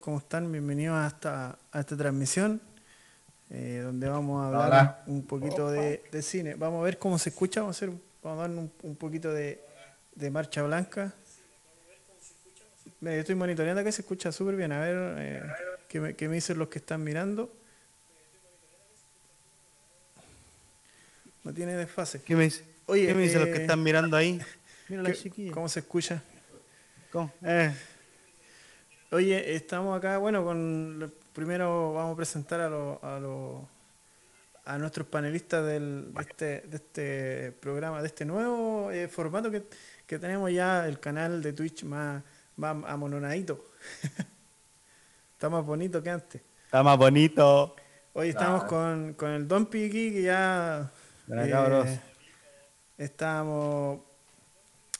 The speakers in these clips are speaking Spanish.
¿Cómo están? Bienvenidos a esta, a esta transmisión eh, donde vamos a hablar un poquito de, cine. Vamos a ver cómo se escucha, vamos a, hacer, vamos a dar un, poquito de, marcha blanca. estoy monitoreando que se escucha súper bien. A ver eh, ¿qué, me, ¿qué, me, dicen los que están mirando. No tiene desfase. ¿Qué me dice? Oye, ¿Qué me dicen los que eh, están mirando ahí? Mira la ¿Cómo se escucha? ¿Cómo? Eh, Oye, estamos acá, bueno, con primero vamos a presentar a, a, a nuestros panelistas del, de, este, de este programa, de este nuevo eh, formato que, tenemos ya, el canal de Twitch más, más amononadito. Está más bonito que antes. Está más bonito. Hoy estamos con, el Don Piki, que ya eh, estamos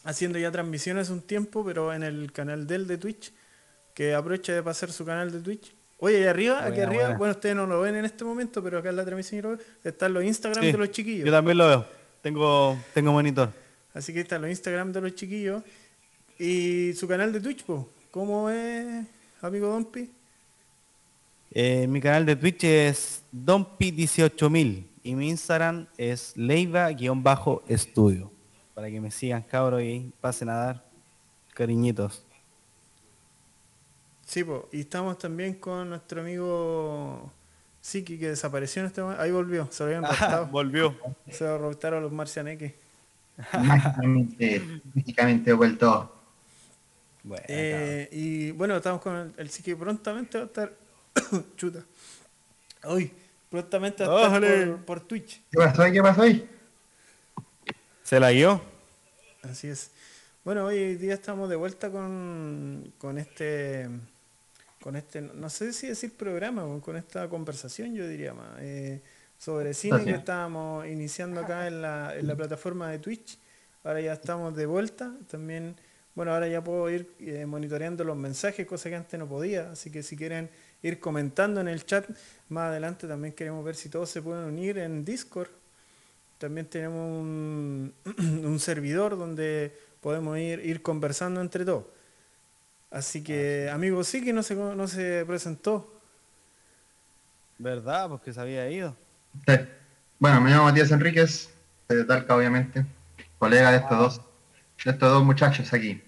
haciendo ya transmisiones un tiempo, pero en el canal del de Twitch que aproveche de pasar su canal de Twitch. Oye, ahí arriba, aquí arriba, bueno, ustedes no lo ven en este momento, pero acá en la transmisión están los Instagram de los chiquillos. Yo también lo veo, tengo, tengo monitor. Así que están los Instagram de los chiquillos. Y su canal de Twitch, ¿cómo es, amigo Dompi? Eh, mi canal de Twitch es Dompi18000 y mi Instagram es Leiva-estudio. Para que me sigan, cabros, y pasen a dar cariñitos. Sí, y estamos también con nuestro amigo Siki que desapareció en este momento. Ahí volvió, se lo habían raptado. volvió. Se lo raptaron los marcianeques. Mágicamente, mágicamente vuelto. Bueno, eh, y bueno, estamos con el, Siki prontamente va a estar. Chuta. Hoy, prontamente va a estar por, Twitch. ¿Qué pasó ahí? ¿Qué pasó ahí? Se la guió. Así es. Bueno, hoy día estamos de vuelta con, con este con este, no sé si decir programa, con esta conversación yo diría más, eh, sobre cine que estábamos iniciando acá en la, en la plataforma de Twitch. Ahora ya estamos de vuelta. También, bueno, ahora ya puedo ir eh, monitoreando los mensajes, cosa que antes no podía. Así que si quieren ir comentando en el chat, más adelante también queremos ver si todos se pueden unir en Discord. También tenemos un, un servidor donde podemos ir, ir conversando entre todos. Así que, ah, amigo, sí que no se, no se presentó. ¿Verdad? Porque se había ido. Bueno, me llamo Matías Enríquez, de Talca, obviamente. Colega de estos ah. dos, de estos dos muchachos aquí.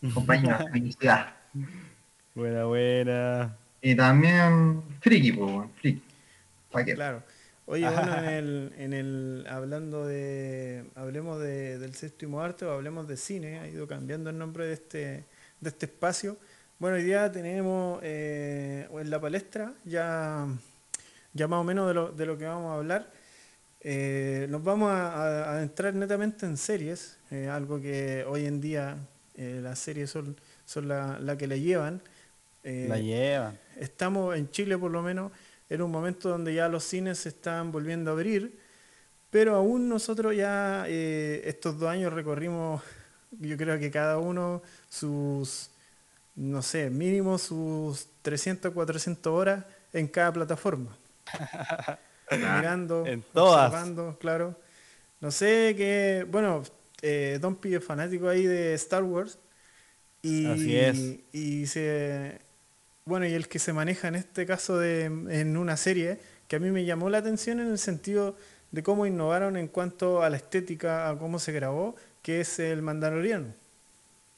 Compañero de felicidad. Buena, buena. Y también friki, pues, friki. Claro. Oye, bueno, en el, en el, hablando de, hablemos de, del séptimo arte o hablemos de cine, ha ido cambiando el nombre de este, de este espacio. Bueno, hoy día tenemos eh, en la palestra ya, ya más o menos de lo, de lo que vamos a hablar. Eh, nos vamos a, adentrar netamente en series, eh, algo que hoy en día las series son, son la, la que le llevan. la llevan. Estamos en Chile por lo menos en un momento donde ya los cines se están volviendo a abrir, pero aún nosotros ya estos dos años recorrimos yo creo que cada uno sus, no sé, mínimo sus 300, 400 horas en cada plataforma. Mirando, en todas. observando, claro. No sé qué, bueno, eh, Don P es fanático ahí de Star Wars. Y, Así es. Y se, bueno, y el que se maneja en este caso de, en una serie, que a mí me llamó la atención en el sentido de cómo innovaron en cuanto a la estética, a cómo se grabó que es el Mandaloriano.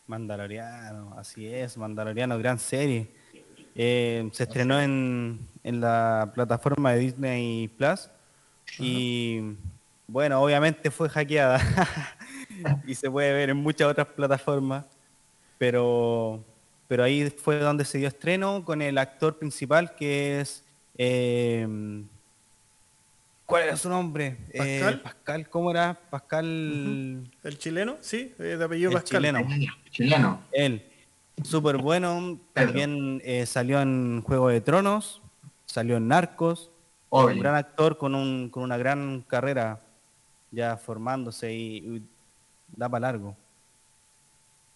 Mandaloriano, así es, Mandaloriano, gran serie. Eh, se estrenó en, la plataforma de Disney Plus y bueno, obviamente fue hackeada y se puede ver en muchas otras plataformas, pero, pero ahí fue donde se dio estreno con el actor principal que es eh, ¿Cuál era su nombre? Eh, Pascal. Pascal, ¿cómo era? Pascal. ¿El chileno? Sí, de apellido Pascal. Chileno. chileno. Él. Súper bueno. También eh, salió en Juego de Tronos. Salió en Narcos. Un gran actor con, un, con una gran carrera ya formándose y, da para largo.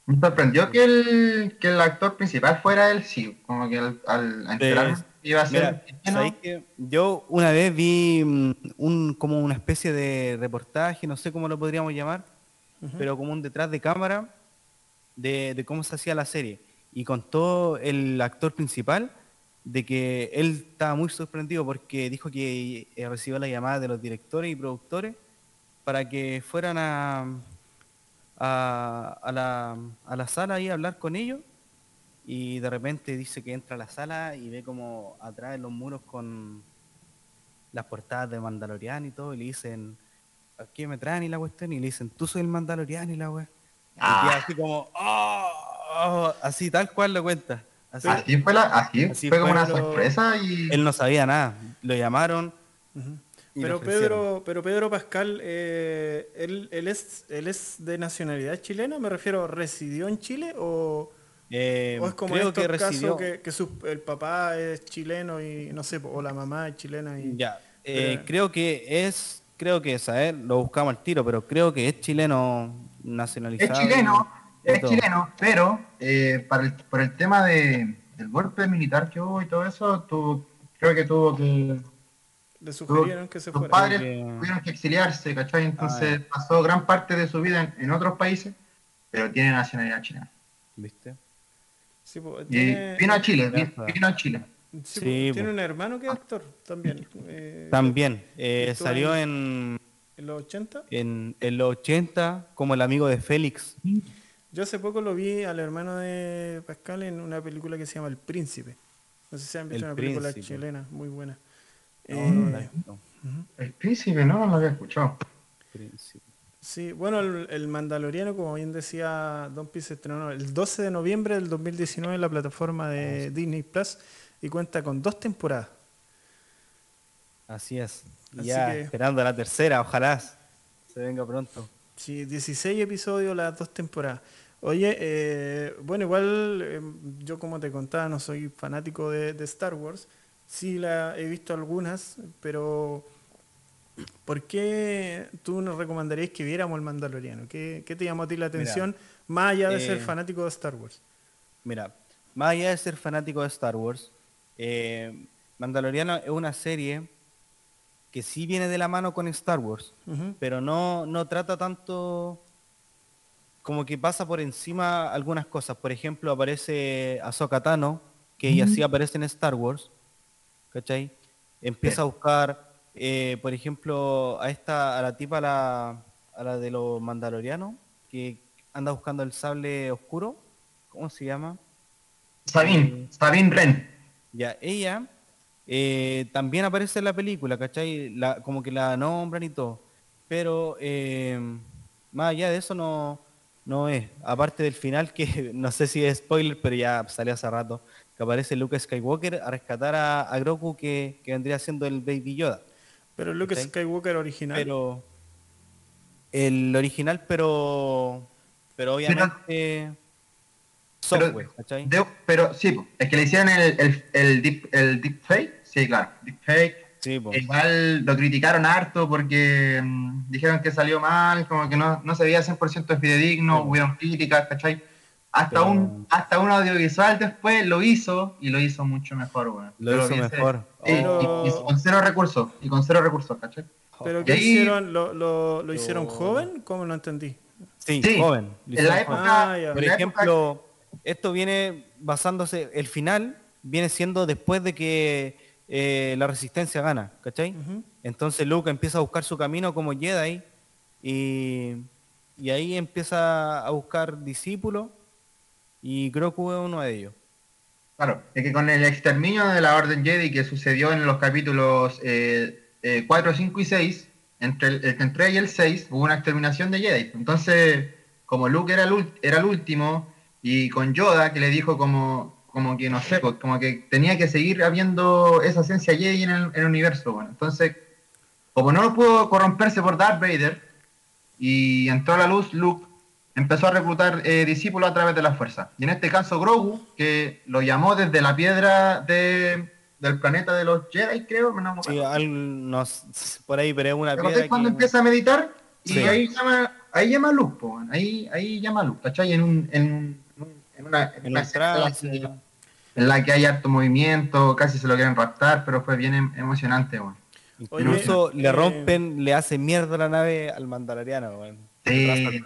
Me sorprendió que el, que el actor principal fuera él, sí. Como que al, al Iba a ser. que yo una vez vi mm, un, como una especie de reportaje, no sé cómo lo podríamos llamar, pero como un detrás de cámara de, cómo se hacía la serie. y contó el actor principal de que él estaba muy sorprendido porque dijo que eh, recibió la llamada de los directores y productores para que fueran a, a, a la, a la sala y a hablar con ellos y de repente dice que entra a la sala y ve como atrás en los muros con las portadas de Mandalorian y todo y le dicen ¿a qué me traen y la cuestión? y le dicen tú soy el Mandalorian y la wea y Ah. queda así como "Oh", oh", así tal cual lo cuenta así, Así fue, la, así Así fue como una sorpresa y... él no sabía nada lo llamaron Pero. Pedro, pero Pedro Pascal, eh, él, él es, él es de nacionalidad chilena, me refiero, ¿residió en Chile o, Eh, o es como creo estos que residió casos que, que su- el papá es chileno y no sé, o la mamá es chilena y Ya, eh, Pero- creo que es, creo que es, a ver, lo buscamos al tiro, pero creo que es chileno Es nacionalizado. chileno, y- y es todo. chileno, pero eh, para el, por el tema de, del golpe militar que hubo y todo eso, tuvo, creo que tuvo que... le sugirieron que se Sus fuera. padres que- tuvieron que exiliarse, ¿cachai? Entonces Ah, pasó gran parte de su vida en, en otros países, pero tiene nacionalidad chilena. ¿Viste? Sí, tiene, vino a Chile, vino a Chile. sí, po, Sí, tiene un hermano que es actor también. eh, También, eh, salió en, En los 80. en, en los 80 como el amigo de Félix. Yo hace poco lo vi al hermano de Pascal en una película que se llama El Príncipe. No sé si han visto El una película chilena, muy buena. No, Eh, no. El príncipe, no, no lo había escuchado. Príncipe. Sí, bueno, el, el Mandaloriano, como bien decía Don se estrenó el 12 de noviembre del 2019 en la plataforma de Disney Plus y cuenta con dos temporadas. Así es. Así ya que- esperando la tercera, ojalá se venga pronto. Sí, 16 episodios las dos temporadas. Oye, eh, bueno, igual eh, yo como te contaba, no soy fanático de, de Star Wars. Sí la he visto algunas, pero ¿por qué tú nos recomendarías que viéramos el Mandaloriano? ¿Qué, qué te llamó a ti la atención más allá de ser eh, fanático de Star Wars? Mira, más allá de ser fanático de Star Wars, eh, Mandaloriano es una serie que sí viene de la mano con Star Wars, pero no, no trata tanto como que pasa por encima algunas cosas. Por ejemplo, aparece Ahsoka Tano, que ella sí aparece en Star Wars, ¿cachai? Empieza a buscar, eh, por ejemplo, a esta, a la tipa, a la, a la de los mandalorianos, que anda buscando el sable oscuro, ¿cómo se llama? Sabine, Sabine Ren. Ya, ella eh, también aparece en la película, ¿cachai? La, como que la nombran y todo. Pero eh, más allá de eso no, no es. Aparte del final, que no sé si es spoiler, pero ya salió hace rato, que aparece Luke Skywalker a rescatar a, a Grogu, que, que vendría siendo el Baby Yoda. Pero Luke ¿cachai? Skywalker original. Pero el original, pero pero obviamente software, ¿cachai? De- pero sí, es que le hicieron el, el, el, deep, el deepfake. Sí, claro, deepfake. Sí. Igual lo criticaron harto porque mm, dijeron que salió mal, como que no, no se veía 100% fidedigno, Sí, hubieron críticas, ¿cachai? Hasta, Pero- un, hasta un audiovisual después lo hizo y lo hizo mucho mejor, weón. Lo hizo mejor. Sí, Pero- y, y con cero recursos, y con cero recursos, ¿cachai? ¿Pero qué ahí- hicieron? ¿Lo, lo, lo hicieron joven? ¿Cómo no entendí? Sí, Sí, joven. lo En la época. Ah, en Por la época- ejemplo, esto viene basándose, el final viene siendo después de que eh, la resistencia gana, ¿cachai? Entonces Luke empieza a buscar su camino como Jedi y, y ahí empieza a buscar discípulos y Grogu es uno de ellos. Claro, es que con el exterminio de la Orden Jedi que sucedió en los capítulos eh, eh, 4, 5 y 6, entre el, el- entre el y el 6 hubo una exterminación de Jedi. Entonces, como Luke era el, era el último, y con Yoda que le dijo como, como que no sé, como que tenía que seguir habiendo esa esencia Jedi en el, universo. Bueno, entonces, como no pudo corromperse por Darth Vader, y entró a la luz, Luke empezó a reclutar eh, discípulos a través de la fuerza. Y en este caso Grogu, que lo llamó desde la piedra de, del planeta de los Jedi, creo, no. Sí, al- por ahí, pero es una ¿Te piedra cuando que- empieza a meditar? Y Sí. ahí llama, ahí llama a Luke, po, ahí, ahí llama a Luke, ¿cachai? En, un, en, un- en una, en en una la que- en la que hay harto movimiento, casi se lo quieren raptar, pero fue bien em- emocionante, weón. Incluso le eh, rompen, le hacen mierda la nave al mandaloriano, weón. Sí.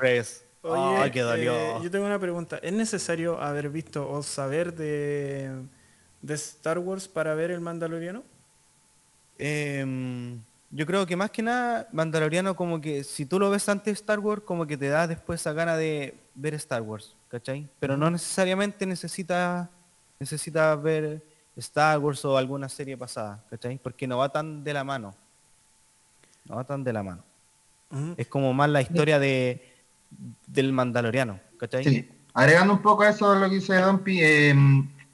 Oye, Ay, que dolió. eh, yo tengo una pregunta. ¿Es necesario haber visto o saber de, de Star Wars para ver el Mandaloriano? Em, yo creo que más que nada, Mandaloriano como que si tú lo ves antes de Star Wars, como que te da después esa gana de ver Star Wars, ¿cachai? Pero no necesariamente necesitas necesitas ver Star Wars o alguna serie pasada, ¿cachai? Porque no va tan de la mano. No va tan de la mano. Es como más la historia de del Mandaloriano, ¿cachai? Sí, agregando un poco a eso lo que dice Dompi, eh,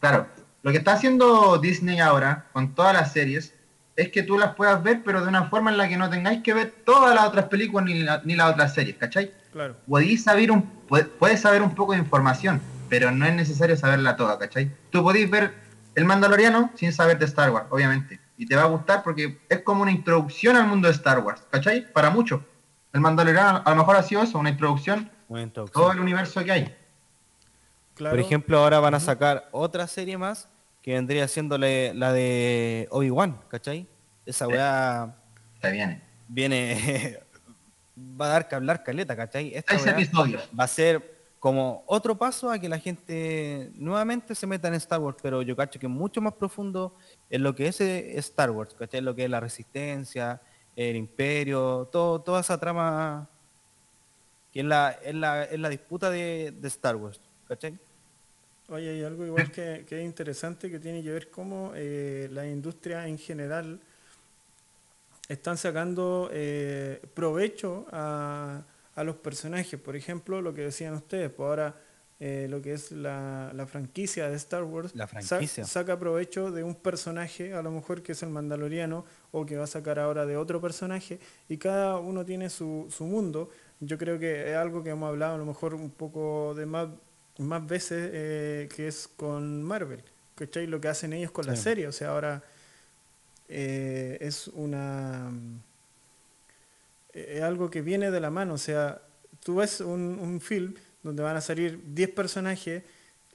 claro, lo que está haciendo Disney ahora con todas las series es que tú las puedas ver, pero de una forma en la que no tengáis que ver todas las otras películas ni, la- ni las otras series, ¿cachai? Claro. Podéis saber un, pue- puedes saber un poco de información, pero no es necesario saberla toda, ¿cachai? Tú podéis ver el Mandaloriano sin saber de Star Wars, obviamente, y te va a gustar porque es como una introducción al mundo de Star Wars, ¿cachai? Para muchos. El Mandaloriano a lo mejor ha sido eso, una introducción Buena a introducción. todo el universo que hay. Claro. Por ejemplo, ahora van a sacar otra serie más que vendría siendo la, de Obi-Wan, ¿cachai? Esa weá Se viene. viene, va a dar que hablar caleta, ¿cachai? Esta weá va a ser como otro paso a que la gente nuevamente se meta en Star Wars, pero yo cacho que mucho más profundo en lo que es eh, Star Wars, ¿cachai? Lo que es la resistencia, el imperio, todo, toda esa trama que es la, es la, es la disputa de, de Star Wars, ¿cachai? Oye, hay algo igual que, que es interesante que tiene que ver cómo eh, la industria en general están sacando eh, provecho a, a los personajes. Por ejemplo, lo que decían ustedes, pues ahora eh, lo que es la, la franquicia de Star Wars La sa- franquicia. saca provecho de un personaje, a lo mejor que es el Mandaloriano, o que va a sacar ahora de otro personaje, y cada uno tiene su, su mundo. Yo creo que es algo que hemos hablado a lo mejor un poco de más, más veces, eh, que es con Marvel, ¿cachai? Lo que hacen ellos con la serie, o sea, ahora eh, es una... eh, Es algo que viene de la mano, o sea, tú ves un, un film donde van a salir 10 personajes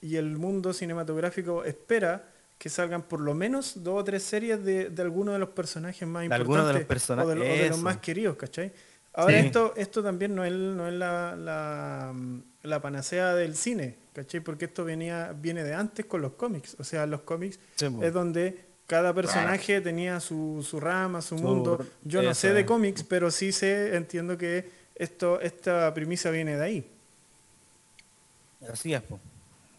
y el mundo cinematográfico espera que salgan por lo menos dos o tres series de, de alguno de los personajes más De importantes de los persona- o de, lo- o de los más queridos, ¿cachai? Ahora Sí. esto, esto también no es, no es la, la, la panacea del cine, ¿cachai? Porque esto venía, viene de antes con los cómics. O sea, los cómics Sí, es donde cada personaje tenía su, su rama, su Su- mundo. Yo no sé de cómics, pero sí sé, entiendo que esto, esta premisa viene de ahí, Así es, po.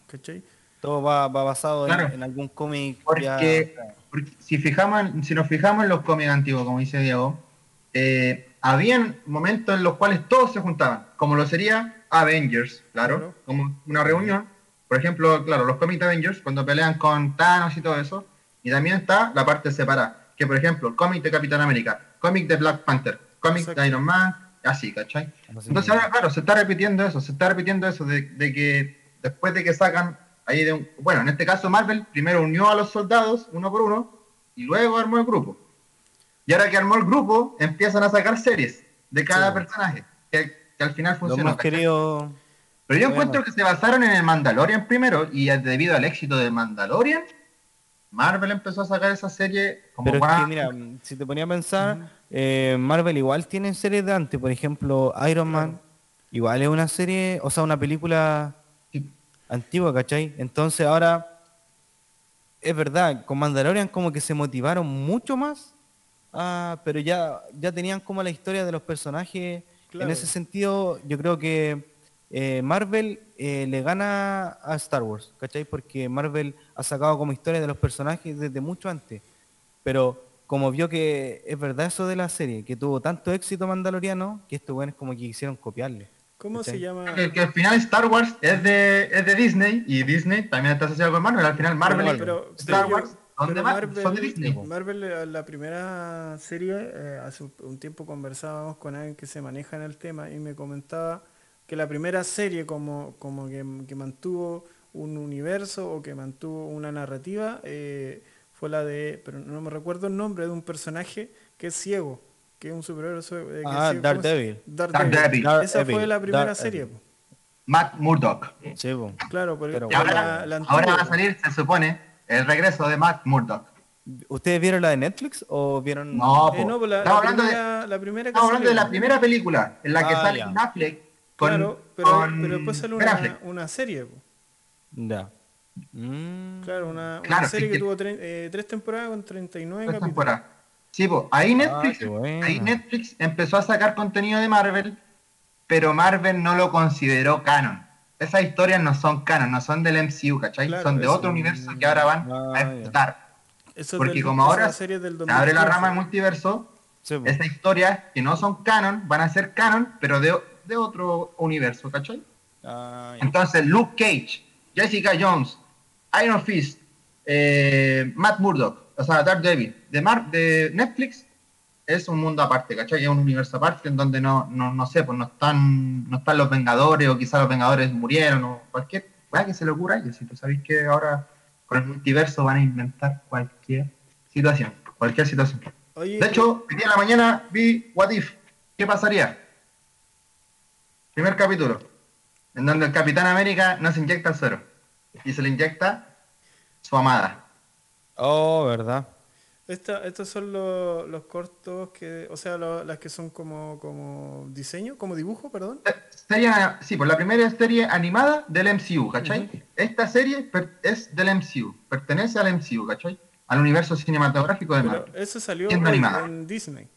¿cachai? Todo va, va basado en- Claro. en, algún cómic Porque, ya- porque si, fijamos, en- si nos fijamos en los cómics antiguos, como dice Diego, eh, habían momentos en los cuales todos se juntaban, como lo sería Avengers, claro, Claro. como una reunión. Por ejemplo, claro, los cómics de Avengers, cuando pelean con Thanos y todo eso. Y también está la parte separada, que por ejemplo, el cómic de Capitán América, cómic de Black Panther, cómic Exacto. de Iron Man, así, ¿cachai? Entonces ahora, claro, se está repitiendo eso, se está repitiendo eso de, de que después de que sacan ahí de un, bueno, en este caso Marvel primero unió a los soldados uno por uno y luego armó el grupo. Y ahora que armó el grupo, empiezan a sacar series de cada Sí. personaje, que, que al final funcionó. queridos. Pero yo Bueno. encuentro que se basaron en el Mandalorian primero y debido al éxito del Mandalorian, Marvel empezó a sacar esa serie como Pero es guau, que, mira, si te ponía a pensar, eh, Marvel igual tiene series de antes, por ejemplo, Iron Man, igual es una serie, o sea, una película antigua, ¿cachai? Entonces ahora, es verdad, con Mandalorian como que se motivaron mucho más, ah, pero ya, ya tenían como la historia de los personajes. Claro. En ese sentido, yo creo que eh, Marvel eh, le gana a Star Wars, ¿cachai? Porque Marvel ha sacado como historia de los personajes desde mucho antes. Pero como vio que es verdad eso de la serie, que tuvo tanto éxito Mandaloriano, que estos buenos como que quisieron copiarle. ¿Cómo se llama? que, que al final Star Wars es de, es de Disney y Disney también está asociado con Marvel. Al final Marvel Pero- y pero- Star pero yo- Wars son, de Marvel- son de Disney. po. Marvel, eh, la primera serie, eh, hace un- un tiempo conversábamos con alguien que se maneja en el tema y me comentaba que la primera serie como, como que, que mantuvo un universo o que mantuvo una narrativa eh, fue la de, pero no me recuerdo el nombre, de un personaje que es ciego, que es un superhéroe eh, Ah, ¿cómo se- Daredevil. Daredevil. Daredevil. Esa fue Daredevil. la primera Daredevil. serie. po. Matt Murdock. Sí, po. Claro, Pero la- ahora, la antigua, ahora va a salir, se supone, el regreso de Matt Murdock. ¿Ustedes vieron la de Netflix o vieron...? No, Eh, no, pues la, estamos la hablando, de, primera, la primera que hablando de la primera película en la que Ah, sale ya. Ben Affleck con, Claro, pero, con pero después sale una, una serie. Ya. Mm. Claro, una, una Claro, serie que que- tuvo tre- eh, tres temporadas con 39 Tres capítulos. temporadas. Sí, pues, ahí Netflix, Ah, buena. ahí Netflix empezó a sacar contenido de Marvel, pero Marvel no lo consideró canon. Esas historias no son canon, no son del MCU, ¿cachai? Claro, son de otro universo que ahora van Ah, a explotar. Porque del- como ahora del Se abre la 2015. rama de multiverso, Sí, esas historias que no son canon van a ser canon, pero de, de otro universo, ¿cachai? Ah. Entonces, Luke Cage, Jessica Jones, Iron Fist, eh, Matt Murdock, o sea, Daredevil, de, Mar de Netflix, es un mundo aparte, ¿cachai? Es un universo aparte en donde no, no, no sé, pues no están, no están los Vengadores, o quizás los Vengadores murieron, o cualquier weá que se le ocurra ellos. Si tú sabes que ahora con el multiverso van a inventar cualquier situación, cualquier situación. Oye, De hecho, hoy día en la mañana vi What If. ¿Qué pasaría? Primer capítulo, en donde el Capitán América no se inyecta el suero y se le inyecta su amada. Oh, ¿verdad? esta- estos son los, los cortos que, o sea, lo- las que son como, como diseño, como dibujo, perdón. Serie, sí, pues la primera es serie animada del MCU, ¿cachai? Esta serie per- es del MCU, pertenece al MCU, ¿cachai? Al universo cinematográfico de Marvel. eso salió en Disney.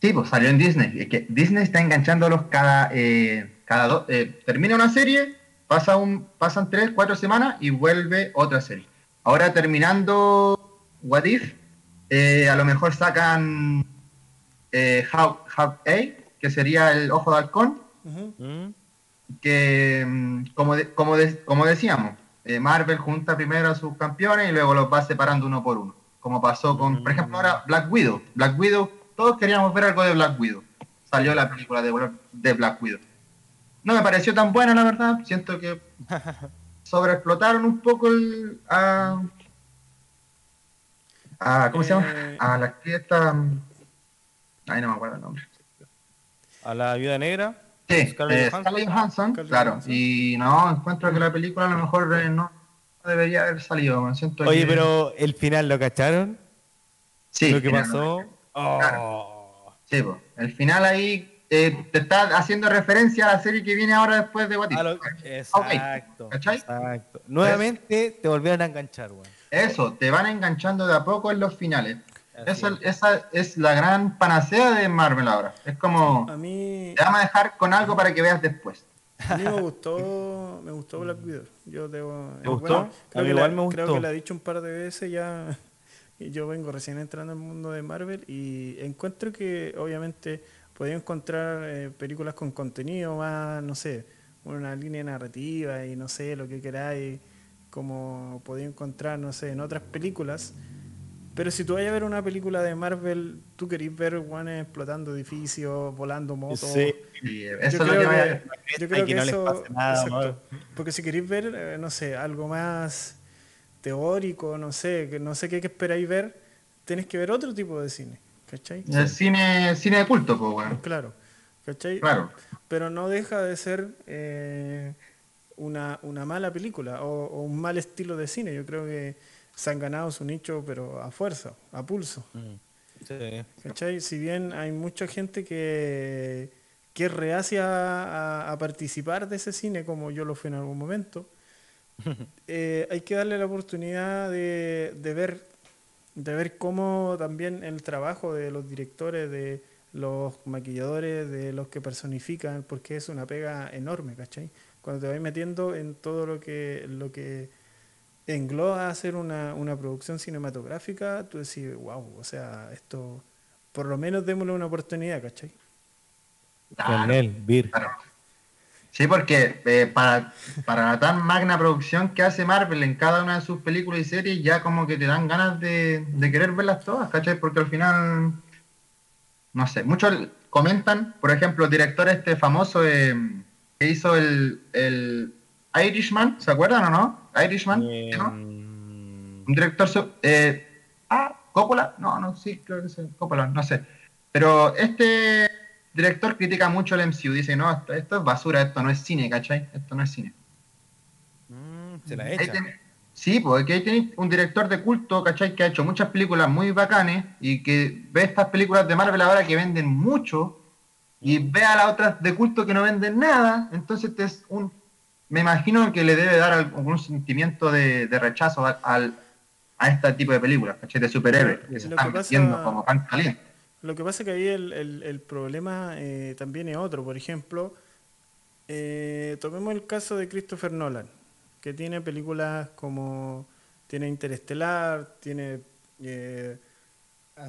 Sí, pues salió en Disney. Es que Disney está enganchándolos cada, eh, cada dos. eh, termina una serie, pasa un, pasan tres, cuatro semanas y vuelve otra serie. Ahora terminando What If, eh, a lo mejor sacan eh, How, How A, que sería el ojo de halcón. Mm. que mm, como, de- como, de- como decíamos, eh, Marvel junta primero a sus campeones y luego los va separando uno por uno. Como pasó con, por ejemplo, ahora Black Widow. Black Widow, todos queríamos ver algo de Black Widow. Salió la película de, de Black Widow. No me pareció tan buena, la verdad. Siento que sobreexplotaron un poco el, a, a- ¿Cómo se llama? Eh, A la actriz esta. mm, Ay, no me acuerdo el nombre. A la viuda negra. Sí, Scarlett eh, Johansson. Claro. Johansson. Y no, encuentro que la película a lo mejor eh, no debería haber salido. me siento Oye, que- pero el final lo cacharon. sí, lo que pasó. Oh. Sí, el final ahí eh, te está haciendo referencia a la serie que viene ahora después de lo- Exacto. ¿Cachai? Exacto. Nuevamente te volvieron a enganchar, weón. Eso, te van enganchando de a poco en los finales. Esa, es. esa es la gran panacea de Marvel ahora. Es como, A mí, te vamos a dejar con algo para que veas después. a mí me gustó, me gustó Black Widow. Yo debo, ¿Te es gustó? buena. A Creo mí que igual la, me Creo gustó. que la he dicho un par de veces ya. Y yo vengo recién entrando al mundo de Marvel y encuentro que obviamente podía encontrar eh, películas con contenido más, no sé, una línea narrativa y no sé, lo que queráis, como podía encontrar, no sé, en otras películas. Pero si tú vayas a ver una película de Marvel, tú querís ver guanes explotando edificios, volando motos. Sí. Y Yo eso es lo creo que vaya- que- yo Y creo que que no les eso, pase nada, exacto. porque si queréis ver, eh, no sé, algo más teórico, no sé, que no sé qué, qué esperáis ver, tenés que ver otro tipo de cine, ¿cachai? El cine, cine de culto, pues, bueno. Claro, ¿cachai? Claro. Pero no deja de ser eh, una, una mala película o, o un mal estilo de cine. Yo creo que se han ganado su nicho, pero a fuerza, a pulso. Mm. Sí. ¿Cachai? Si bien hay mucha gente que, que reacia a, a participar de ese cine, como yo lo fui en algún momento, eh, hay que darle la oportunidad de, de ver de ver cómo también el trabajo de los directores, de los maquilladores, de los que personifican, porque es una pega enorme, ¿cachai? Cuando te vas metiendo en todo lo que, lo que engloba hacer una, una producción cinematográfica, tú decís, wow, o sea, esto, por lo menos démosle una oportunidad, ¿cachai? Con él, Vir. Claro. Sí, porque eh, para, para la tan magna producción que hace Marvel en cada una de sus películas y series, ya como que te dan ganas de, de querer verlas todas, ¿cachai? Porque al final, no sé, muchos comentan, por ejemplo, el director este famoso eh, que hizo el, el Irishman, ¿se acuerdan o no? Irishman, Eh, ¿no? Un director. Eh, ah, Coppola. No, no, sí, creo que es Coppola, no sé. Pero este director critica mucho el MCU. Dice, no, esto, esto es basura, esto no es cine, ¿cachai? Esto no es cine. mm, se la echa. ten- Sí, porque ahí tenéis un director de culto, ¿cachai? Que ha hecho muchas películas muy bacanes y que ve estas películas de Marvel ahora que venden mucho y ve a las otras de culto que no venden nada, entonces este es un, me imagino que le debe dar algún sentimiento de, rechazo al, a este tipo de películas, ¿cachai? De superhéroes, que se están vendiendo como pan caliente. Lo que pasa es que ahí el, el, problema eh, también es otro, por ejemplo, eh, tomemos el caso de Christopher Nolan, que tiene películas como, tiene Interestelar, tiene... Eh, Ah,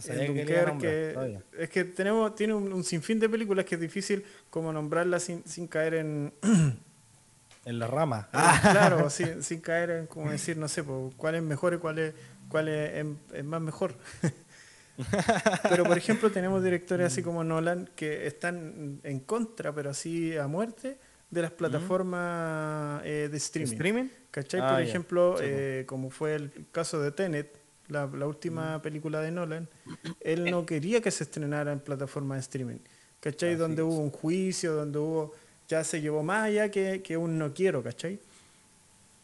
que es que tenemos, tiene un, sinfín de películas que es difícil como nombrarlas sin, sin caer en... en la rama. Ah, claro, sin, sin, caer en, como decir, no sé, cuál es mejor y cuál es, cuál es, más mejor. pero por ejemplo tenemos directores así como Nolan que están en contra, pero así a muerte, de las plataformas eh, de streaming. ¿Streaming? ¿Cachai? por ah, ejemplo, eh, como fue el caso de Tenet, la, última película de Nolan, él no quería que se estrenara en plataforma de streaming. ¿Cachai? donde hubo un juicio, donde hubo. Ya se llevó más allá que, que un no quiero, ¿cachai?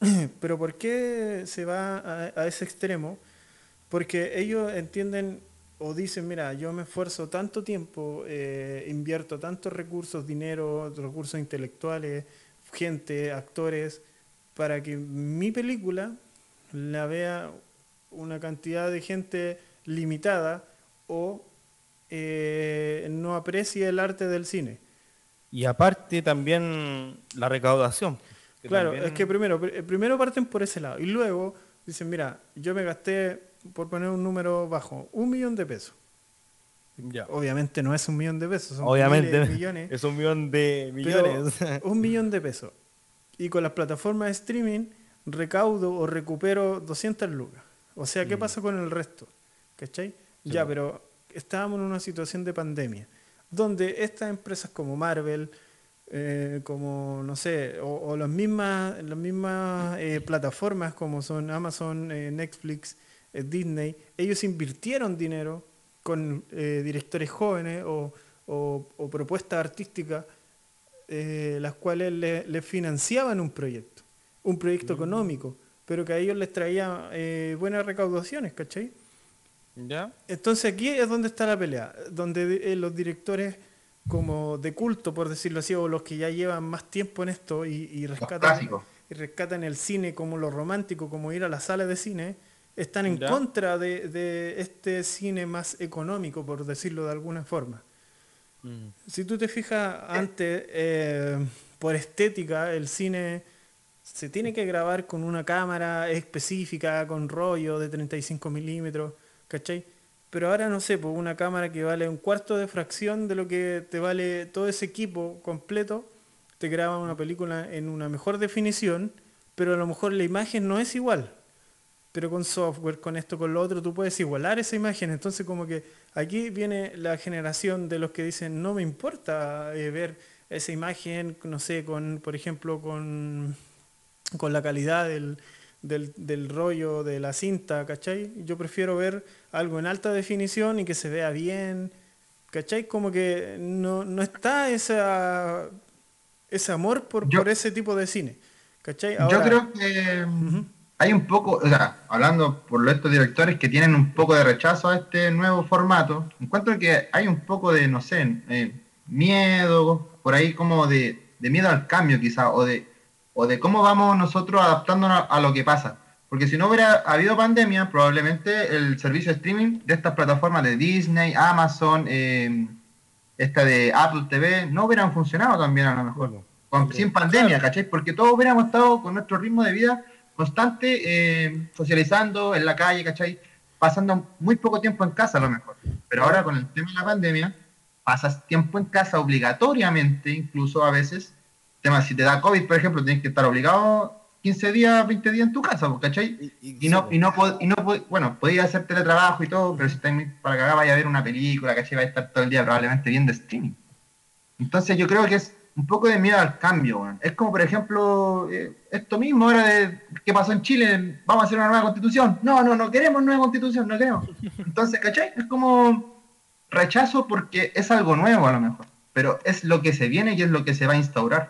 Pero ¿por qué se va a, ese extremo? Porque ellos entienden o dicen, mira, yo me esfuerzo tanto tiempo, eh, invierto tantos recursos, dinero, recursos intelectuales, gente, actores, para que mi película la vea una cantidad de gente limitada o eh, no aprecia el arte del cine. Y aparte también la recaudación. Claro, es que primero, primero parten por ese lado y luego dicen, mira, yo me gasté, por poner un número bajo, un millón de pesos. Ya. Obviamente no es un millón de pesos, son Obviamente millones. Es un millón de millones. un millón de pesos. Y con las plataformas de streaming recaudo o recupero 200 lucas. O sea, ¿qué mm. pasa con el resto? ¿Cachai? ya, pero estábamos en una situación de pandemia, donde estas empresas como Marvel, eh, como, no sé, o, las mismas, las mismas eh, plataformas como son Amazon, eh, Netflix, Disney, ellos invirtieron dinero con directores jóvenes o, propuestas artísticas, las cuales le, financiaban un proyecto, un proyecto mm. económico pero que a ellos les traía eh, buenas recaudaciones, ¿cachai? ¿Ya? Entonces aquí es donde está la pelea, donde eh, los directores como de culto, por decirlo así, o los que ya llevan más tiempo en esto y, rescatan, y rescatan el cine como lo romántico, como ir a la sala de cine, están en contra de, este cine más económico, por decirlo de alguna forma. Mm. Si tú te fijas antes, eh, por estética, el cine se tiene que grabar con una cámara específica, con rollo de 35 milímetros, ¿cachai? Pero ahora no sé, pues una cámara que vale un cuarto de fracción de lo que te vale todo ese equipo completo, te graba una película en una mejor definición, pero a lo mejor la imagen no es igual. Pero con software, con esto, con lo otro, tú puedes igualar esa imagen. Entonces como que aquí viene la generación de los que dicen, no me importa eh, ver esa imagen, no sé, con, por ejemplo, con con la calidad del, del, rollo de la cinta, ¿cachai? Yo prefiero ver algo en alta definición y que se vea bien, ¿cachai? Como que no, no está esa, ese amor por, por ese tipo de cine, ¿cachai? Yo creo que hay un poco, o sea, hablando por estos directores que tienen un poco de rechazo a este nuevo formato, encuentro que hay un poco de, no sé, eh, miedo, por ahí como de, de miedo al cambio quizá, o de o de cómo vamos nosotros adaptándonos a lo que pasa. Porque si no hubiera habido pandemia, probablemente el servicio de streaming de estas plataformas de Disney, Amazon, em, esta de Apple TV, no hubieran funcionado también a lo mejor. sin pandemia, ¿cachai? Porque todos hubiéramos estado con nuestro ritmo de vida constante, em, socializando en la calle, ¿cachai? Pasando muy poco tiempo en casa a lo mejor. Pero ahora con el tema de la pandemia, pasas tiempo en casa obligatoriamente, incluso a veces, tema, si te da COVID, por ejemplo, tienes que estar obligado 15 días, 20 días en tu casa, ¿cachai? Y, no, y no, y no, bueno, podías hacer teletrabajo y todo, pero si estás para que acá vaya a ver una película, ¿cachai? Va a estar todo el día probablemente viendo streaming. Entonces yo creo que es un poco de miedo al cambio, Es como, por ejemplo, eh, esto mismo ahora de qué pasó en Chile, vamos a hacer una nueva constitución. No, no, no queremos nueva constitución, no queremos. Entonces, ¿cachai? Es como rechazo porque es algo nuevo a lo mejor, pero es lo que se viene y es lo que se va a instaurar.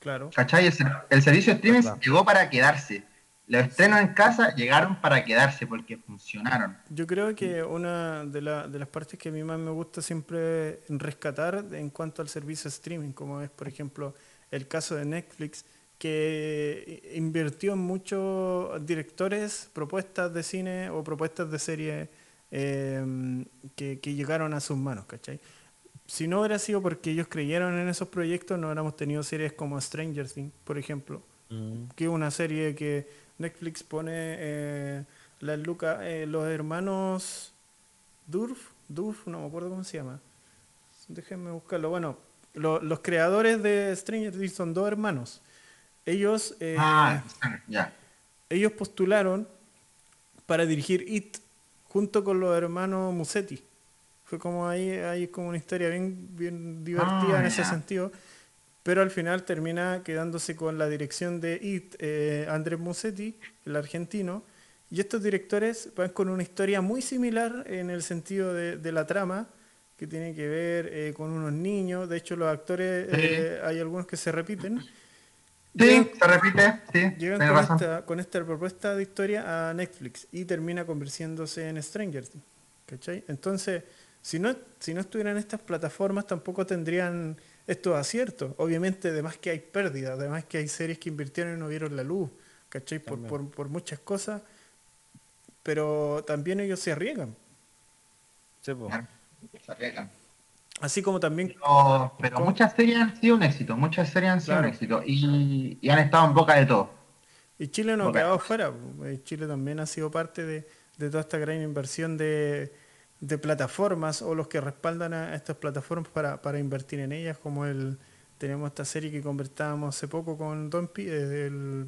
Claro. ¿Cachai? El, servicio de streaming llegó para quedarse. Los estrenos en casa llegaron para quedarse porque funcionaron. Yo creo que una de, la- de las partes que a mí más me gusta siempre rescatar en cuanto al servicio de streaming, como es por ejemplo el caso de Netflix, que invirtió en muchos directores propuestas de cine o propuestas de serie eh, que, que llegaron a sus manos, ¿cachai? Si no hubiera sido porque ellos creyeron en esos proyectos, no hubiéramos tenido series como Stranger Things, por ejemplo, Mm. que es una serie que Netflix pone eh, las lucas, eh, los hermanos Durf, Durf, no me acuerdo cómo se llama. Déjenme buscarlo. Bueno, lo- los creadores de Stranger Things son dos hermanos. Ellos, eh, Ah, ellos postularon para dirigir It junto con los hermanos Musetti. Fue como ahí, hay como una historia bien, bien divertida Ah, en ese sentido. Pero al final termina quedándose con la dirección de It, eh, Andrés Musetti, el argentino. Y estos directores van con una historia muy similar en el sentido de, de la trama, que tiene que ver eh, con unos niños. De hecho, los actores, Sí. eh, hay algunos que se repiten. Sí, se repite, sí, Llegan con razón. esta, con esta propuesta de historia a Netflix y termina convirtiéndose en Stranger. ¿cachai? Entonces, si no, si no estuvieran estas plataformas, tampoco tendrían estos aciertos. Obviamente, además que hay pérdidas, además que hay series que invirtieron y no vieron la luz, ¿cachai? Por, También. por, por muchas cosas, pero también ellos se arriesgan. Sí, se arriesgan. Así como también Pero, muchas series han sido un éxito, muchas series han sido Claro. un éxito y, y han estado en boca de todo. Y Chile no ha quedado fuera. eh, Chile también ha sido parte de, de toda esta gran inversión de, de plataformas o los que respaldan a estas plataformas para, para invertir en ellas, como el tenemos esta serie que conversábamos hace poco con Don Pi, eh, el,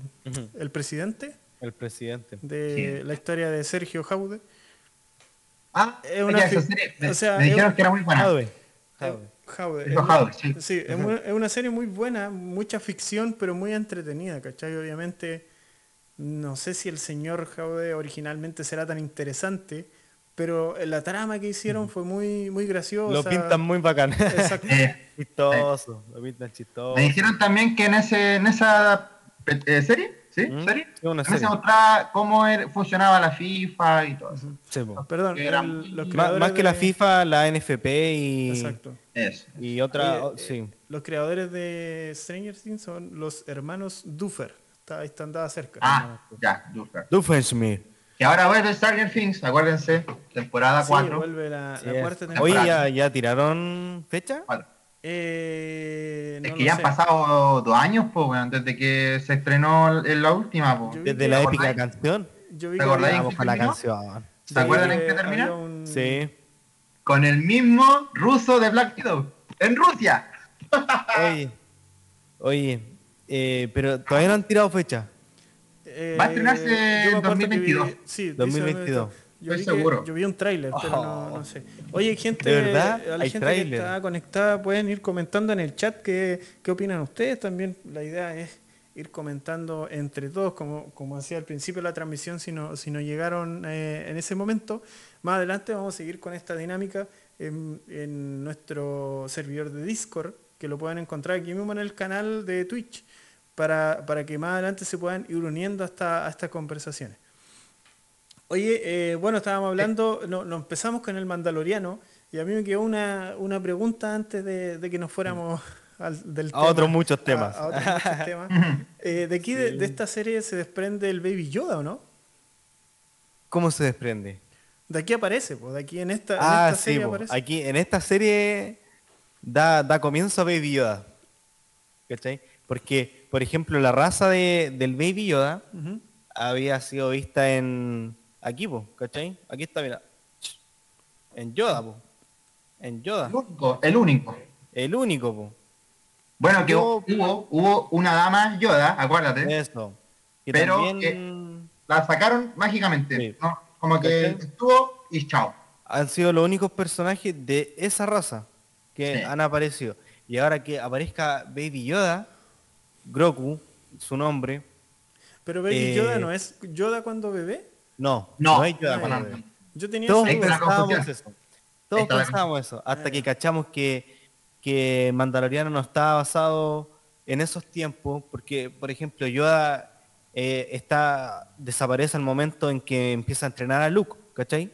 el presidente El presidente. de Sí. la historia de Sergio Jaude. Ah, Es una ya, serie, me, o sea, me es dijeron un- que era muy buena. Jaude. Es- Jadwe, sí. Sí, es, muy- es una serie muy buena, mucha ficción, pero muy entretenida, ¿cachai? Obviamente, no sé si el señor Jaude originalmente será tan interesante, pero la trama que hicieron fue muy, muy graciosa. Lo pintan muy bacán. Exacto. Eh, chistoso. Lo pintan chistoso. me dijeron también que en ese en esa eh, serie, ¿sí? ¿Mm? ¿Serie? Sí, una También se serie. mostraba cómo era- funcionaba la FIFA y todo eso. Sí, po. Perdón, Era el- muy- los Má- creadores más que la de- FIFA, la NFP y, Exacto. Eso. y otra. Oye, oh, sí. Los creadores de Stranger Things son los hermanos Duffer. Está, ahí están cerca. Ah, ya, Duffer. Doofenshmirtz. Que ahora vuelve Stranger Things, acuérdense, temporada Sí, 4. vuelve la, Sí la es. cuarta Oye, temporada. ¿ya, ¿ya tiraron fecha? Eh, Es que ya han pasado dos años, pues, weón, desde que se estrenó en la última, vi Desde la ¿Te épica acordáis? canción. Yo vi ¿Te que en la terminó? canción. ¿Se acuerdan en qué había termina? un- Sí. Con el mismo ruso de Black Widow. En Rusia. Oye, oye, eh, pero todavía no han tirado fecha. Eh, Va a estrenarse en acuerdo que vi- 2022. sí, dice 2022. Yo Estoy vi que- seguro. yo vi un tráiler, pero no, Oh. no sé. Oye, gente, ¿De verdad? a la ¿Hay gente que está conectada pueden ir comentando en el chat qué, qué opinan ustedes. También la idea es ir comentando entre todos, como, como hacía al principio de la transmisión, si no, si no llegaron eh, en ese momento. Más adelante vamos a seguir con esta dinámica en, en nuestro servidor de Discord, que lo pueden encontrar aquí mismo en el canal de Twitch, para, para que más adelante se puedan ir uniendo a, esta- a estas conversaciones. Oye, eh, bueno, estábamos hablando, no, no empezamos con el Mandaloriano y a mí me quedó una, una pregunta antes de, de que nos fuéramos al, del A otros muchos temas. A, a otros muchos temas. Eh, de aquí, de, de esta serie, se desprende el Baby Yoda, ¿o no? ¿Cómo se desprende? De aquí aparece, pues, de aquí en esta, en Ah, esta sí, serie po. aparece. aquí en esta serie da, da comienzo a Baby Yoda. ¿Cachai? Porque, por ejemplo, la raza de, del Baby Yoda había sido vista en. Aquí, po, ¿cachai? Aquí está, mira. En Yoda, po. En Yoda. El único. El único. El único, po. Bueno, que hubo, hubo una dama Yoda, acuérdate. Eso. Que Pero, también La sacaron mágicamente. Sí. ¿no? Como que ¿Cachai? estuvo y chao. han sido los únicos personajes de esa raza que Sí. han aparecido. Y ahora que aparezca Baby Yoda, Groku, su nombre, Pero Baby Eh, Yoda no es Yoda cuando bebé. no, No, es Yoda. no, cuando no, bebé. no. Yo tenía Todos pensábamos eso. Todos pensábamos eso. Hasta Ah, que ya. cachamos que, que Mandaloriano no estaba basado en esos tiempos. Porque, por ejemplo, Yoda eh, está, desaparece al momento en que empieza a entrenar a Luke, ¿cachai?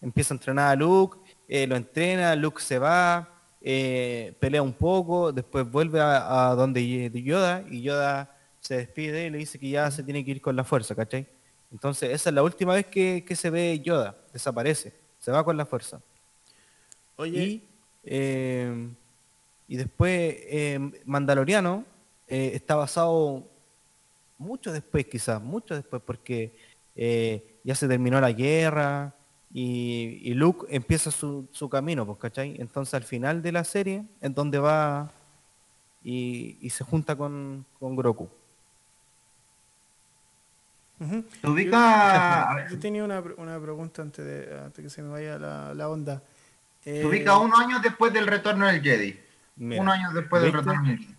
Empieza a entrenar a Luke, eh, lo entrena, Luke se va, eh, pelea un poco, después vuelve a, a donde Yoda y Yoda se despide y le dice que ya se tiene que ir con la fuerza, ¿cachai? Entonces esa es la última vez que, que se ve Yoda, desaparece, se va con la fuerza. Oye, Y, eh, y después eh, Mandaloriano está basado mucho después, quizás, mucho después, porque ya se terminó la guerra y, y Luke empieza su, su camino, pues, ¿cachai? Entonces al final de la serie es donde va y, y se junta con, con Grogu. ujú. Se ubica, Yo tenía una, una pregunta antes de antes que se me vaya la, la onda. se Eh, ubica unos años después del retorno del Jedi. Mira, unos años después del retorno del Jedi.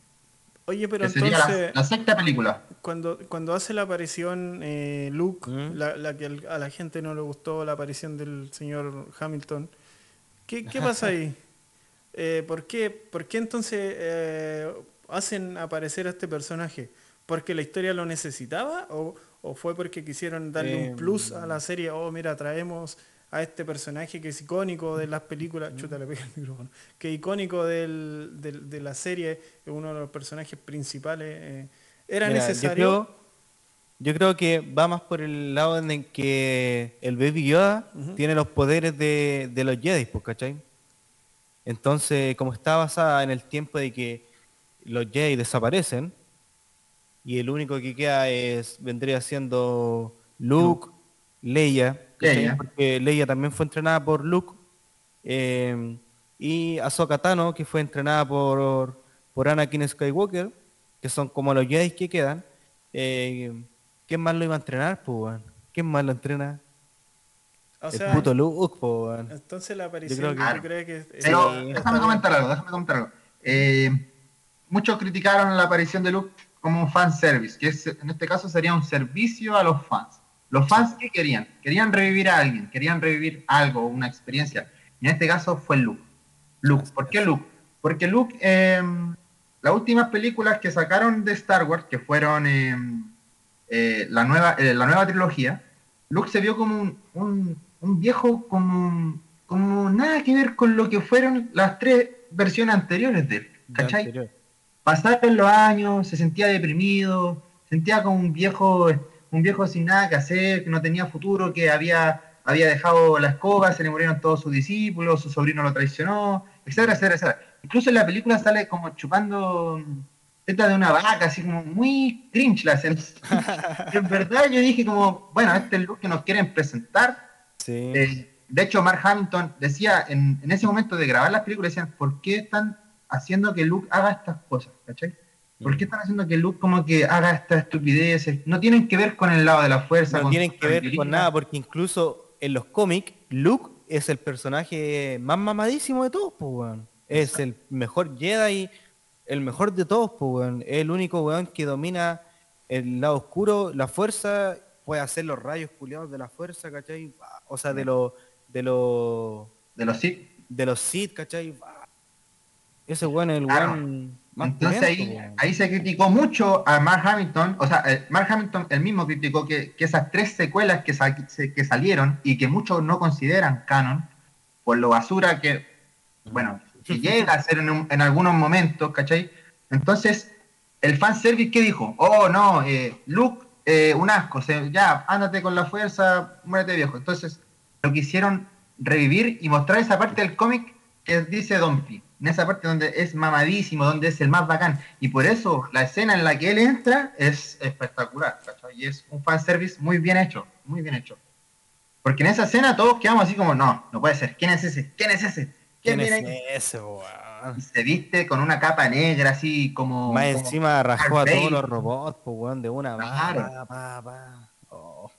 Oye, pero Que sería la, entonces, la sexta película. cuando, cuando hace la aparición eh, Luke, ¿Mm? la, la que a la gente no le gustó la aparición del señor Hamilton, ¿qué, qué pasa ahí? Eh, ¿por, qué, ¿Por qué entonces eh, hacen aparecer a este personaje? ¿Porque la historia lo necesitaba o, o fue porque quisieron darle Eh, un plus a la serie? Oh, mira, traemos a este personaje que es icónico de las películas, chuta, le pegué el micrófono, que es icónico del- del- de la serie, es uno de los personajes principales. eh, ¿Era Mira, necesario? Yo creo, que va más por el lado en el que el Baby Yoda tiene los poderes de, de los Jedi, pues, ¿cachai? Entonces, como está basada en el tiempo de que los Jedi desaparecen y el único que queda es vendría siendo Luke, Leia, ¿cachai? Leia. porque Leia también fue entrenada por Luke eh, y Ahsoka Tano, que fue entrenada por, por Anakin Skywalker, que son como los Jedi que quedan. Eh, ¿Quién más lo iba a entrenar, pues, weón? ¿Quién más lo entrena? O el sea, puto Luke, weón. entonces la aparición, creo ¿tú que- crees que Pero está- está déjame comentar algo, déjame comentar algo. Eh, muchos criticaron la aparición de Luke como un fan service, que es- en este caso sería un servicio a los fans. Los fans, ¿qué querían? Querían revivir a alguien, querían revivir algo, una experiencia. Y en este caso fue Luke. Luke. ¿Por qué Luke? Porque Luke, eh, las últimas películas que sacaron de Star Wars, que fueron eh, eh, la, nueva, eh, la nueva trilogía, Luke se vio como un, un- un viejo, como, como nada que ver con lo que fueron las tres versiones anteriores de él. ¿Cachai? Pasaron los años, se sentía deprimido, sentía como un viejo, un viejo sin nada que hacer, que no tenía futuro, que había, había dejado la escoba, se le murieron todos sus discípulos, su sobrino lo traicionó, etcétera, etcétera, etcétera. Incluso en la película sale como chupando teta de una vaca, así como muy cringe la escena. En verdad yo dije como, bueno, este es el look que nos quieren presentar, Sí. eh, de hecho, Mark Hamilton decía en, en ese momento de grabar las películas, decían, ¿por qué están haciendo que Luke haga estas cosas? ¿Cachai? ¿Por qué están haciendo que Luke como que haga estas estupideces? No tienen que ver con el lado de la fuerza. no tienen que ver con nada, porque incluso en los cómics, Luke es el personaje más mamadísimo de todos, pues, weón. Es el mejor Jedi, el mejor de todos, pues, weón. Es el único weón que domina el lado oscuro, la fuerza, puede hacer los rayos culiados de la fuerza, ¿cachai? O sea, de los de los De los Sith. de los Sith, ¿cachai? Ese weón es el Claro. weón más Entonces ahí, ahí se criticó mucho a Mark Hamilton, o sea, eh, Mark Hamilton él mismo criticó que, que esas tres secuelas que, sa- que salieron y que muchos no consideran canon, por lo basura que, bueno, que llega a ser en, un- en algunos momentos, ¿cachai? Entonces, el fanservice, ¿qué dijo? Oh, no, eh, Luke, eh, un asco, se- ya, ándate con la fuerza, muérete viejo. Entonces, lo quisieron revivir y mostrar esa parte del cómic que dice Don P. En esa parte donde es mamadísimo, donde es el más bacán. Y por eso la escena en la que él entra es espectacular, ¿cachai? Y es un fanservice muy bien hecho, muy bien hecho. Porque en esa escena todos quedamos así como, no, no puede ser. ¿Quién es ese? ¿Quién es ese? ¿Quién es ahí? ese, weón? Y se viste con una capa negra así como... Más como- encima rajó a todos los robots, pues weón, de una Claro. pa, pa, pa. Oh.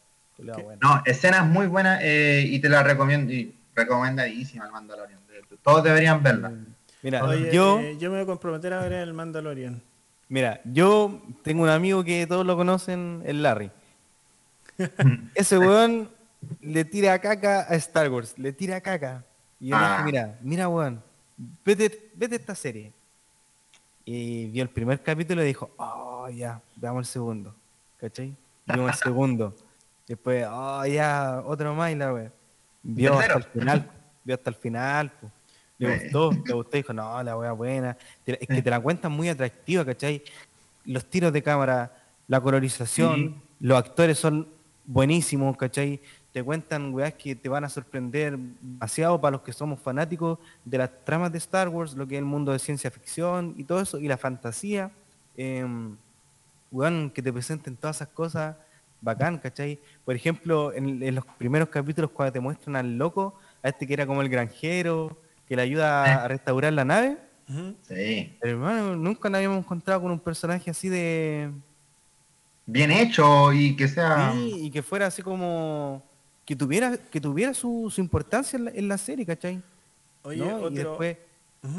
No, escenas muy buenas eh, y te la recomiendo, y recomendadísima el Mandalorian. Todos deberían verla. Mira, Oye, yo, eh, yo me voy a comprometer a ver el Mandalorian. mira, yo tengo un amigo que todos lo conocen, el Larry. Ese weón le tira caca a Star Wars, le tira caca. Y yo le Ah. dije, mira, mira weón, vete, vete esta serie. Y vio el primer capítulo y dijo, oh, ya, veamos el segundo. ¿cachai? Vimos el segundo. Después, oh, ya, otro más y la wea. Vio hasta el final, vio hasta el final, pues. Le gustó, le gustó dijo, no, la wea buena. Es que te la cuentan muy atractiva, ¿cachai? Los tiros de cámara, la colorización, los actores son buenísimos, ¿cachai? Te cuentan weas que te van a sorprender demasiado para los que somos fanáticos de las tramas de Star Wars, lo que es el mundo de ciencia ficción y todo eso, y la fantasía. em, weón, que te presenten todas esas cosas, bacán, ¿cachai? Por ejemplo, en, en los primeros capítulos cuando te muestran al loco, a este que era como el granjero, que le ayuda a restaurar la nave. Sí. hermano, nunca nos habíamos encontrado con un personaje así de... Bien hecho y que sea. Sí, y que fuera así como... Que tuviera, que tuviera su, su importancia en la, en la serie, ¿cachai? Oye, ¿no? otro. Y después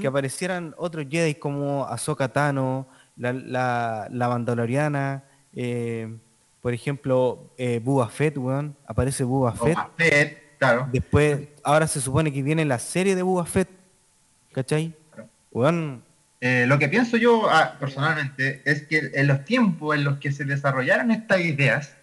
que aparecieran otros Jedi como Ahsoka Tano, la, la, la Mandaloriana, eh, por ejemplo, eh, Boba Fett, weón, aparece Boba Fett. Boba Fett, claro. Después, ahora se supone que viene la serie de Boba Fett, ¿cachai? Claro. Weón, Eh, lo que pienso yo ah, personalmente es que en los tiempos en los que se desarrollaron estas ideas,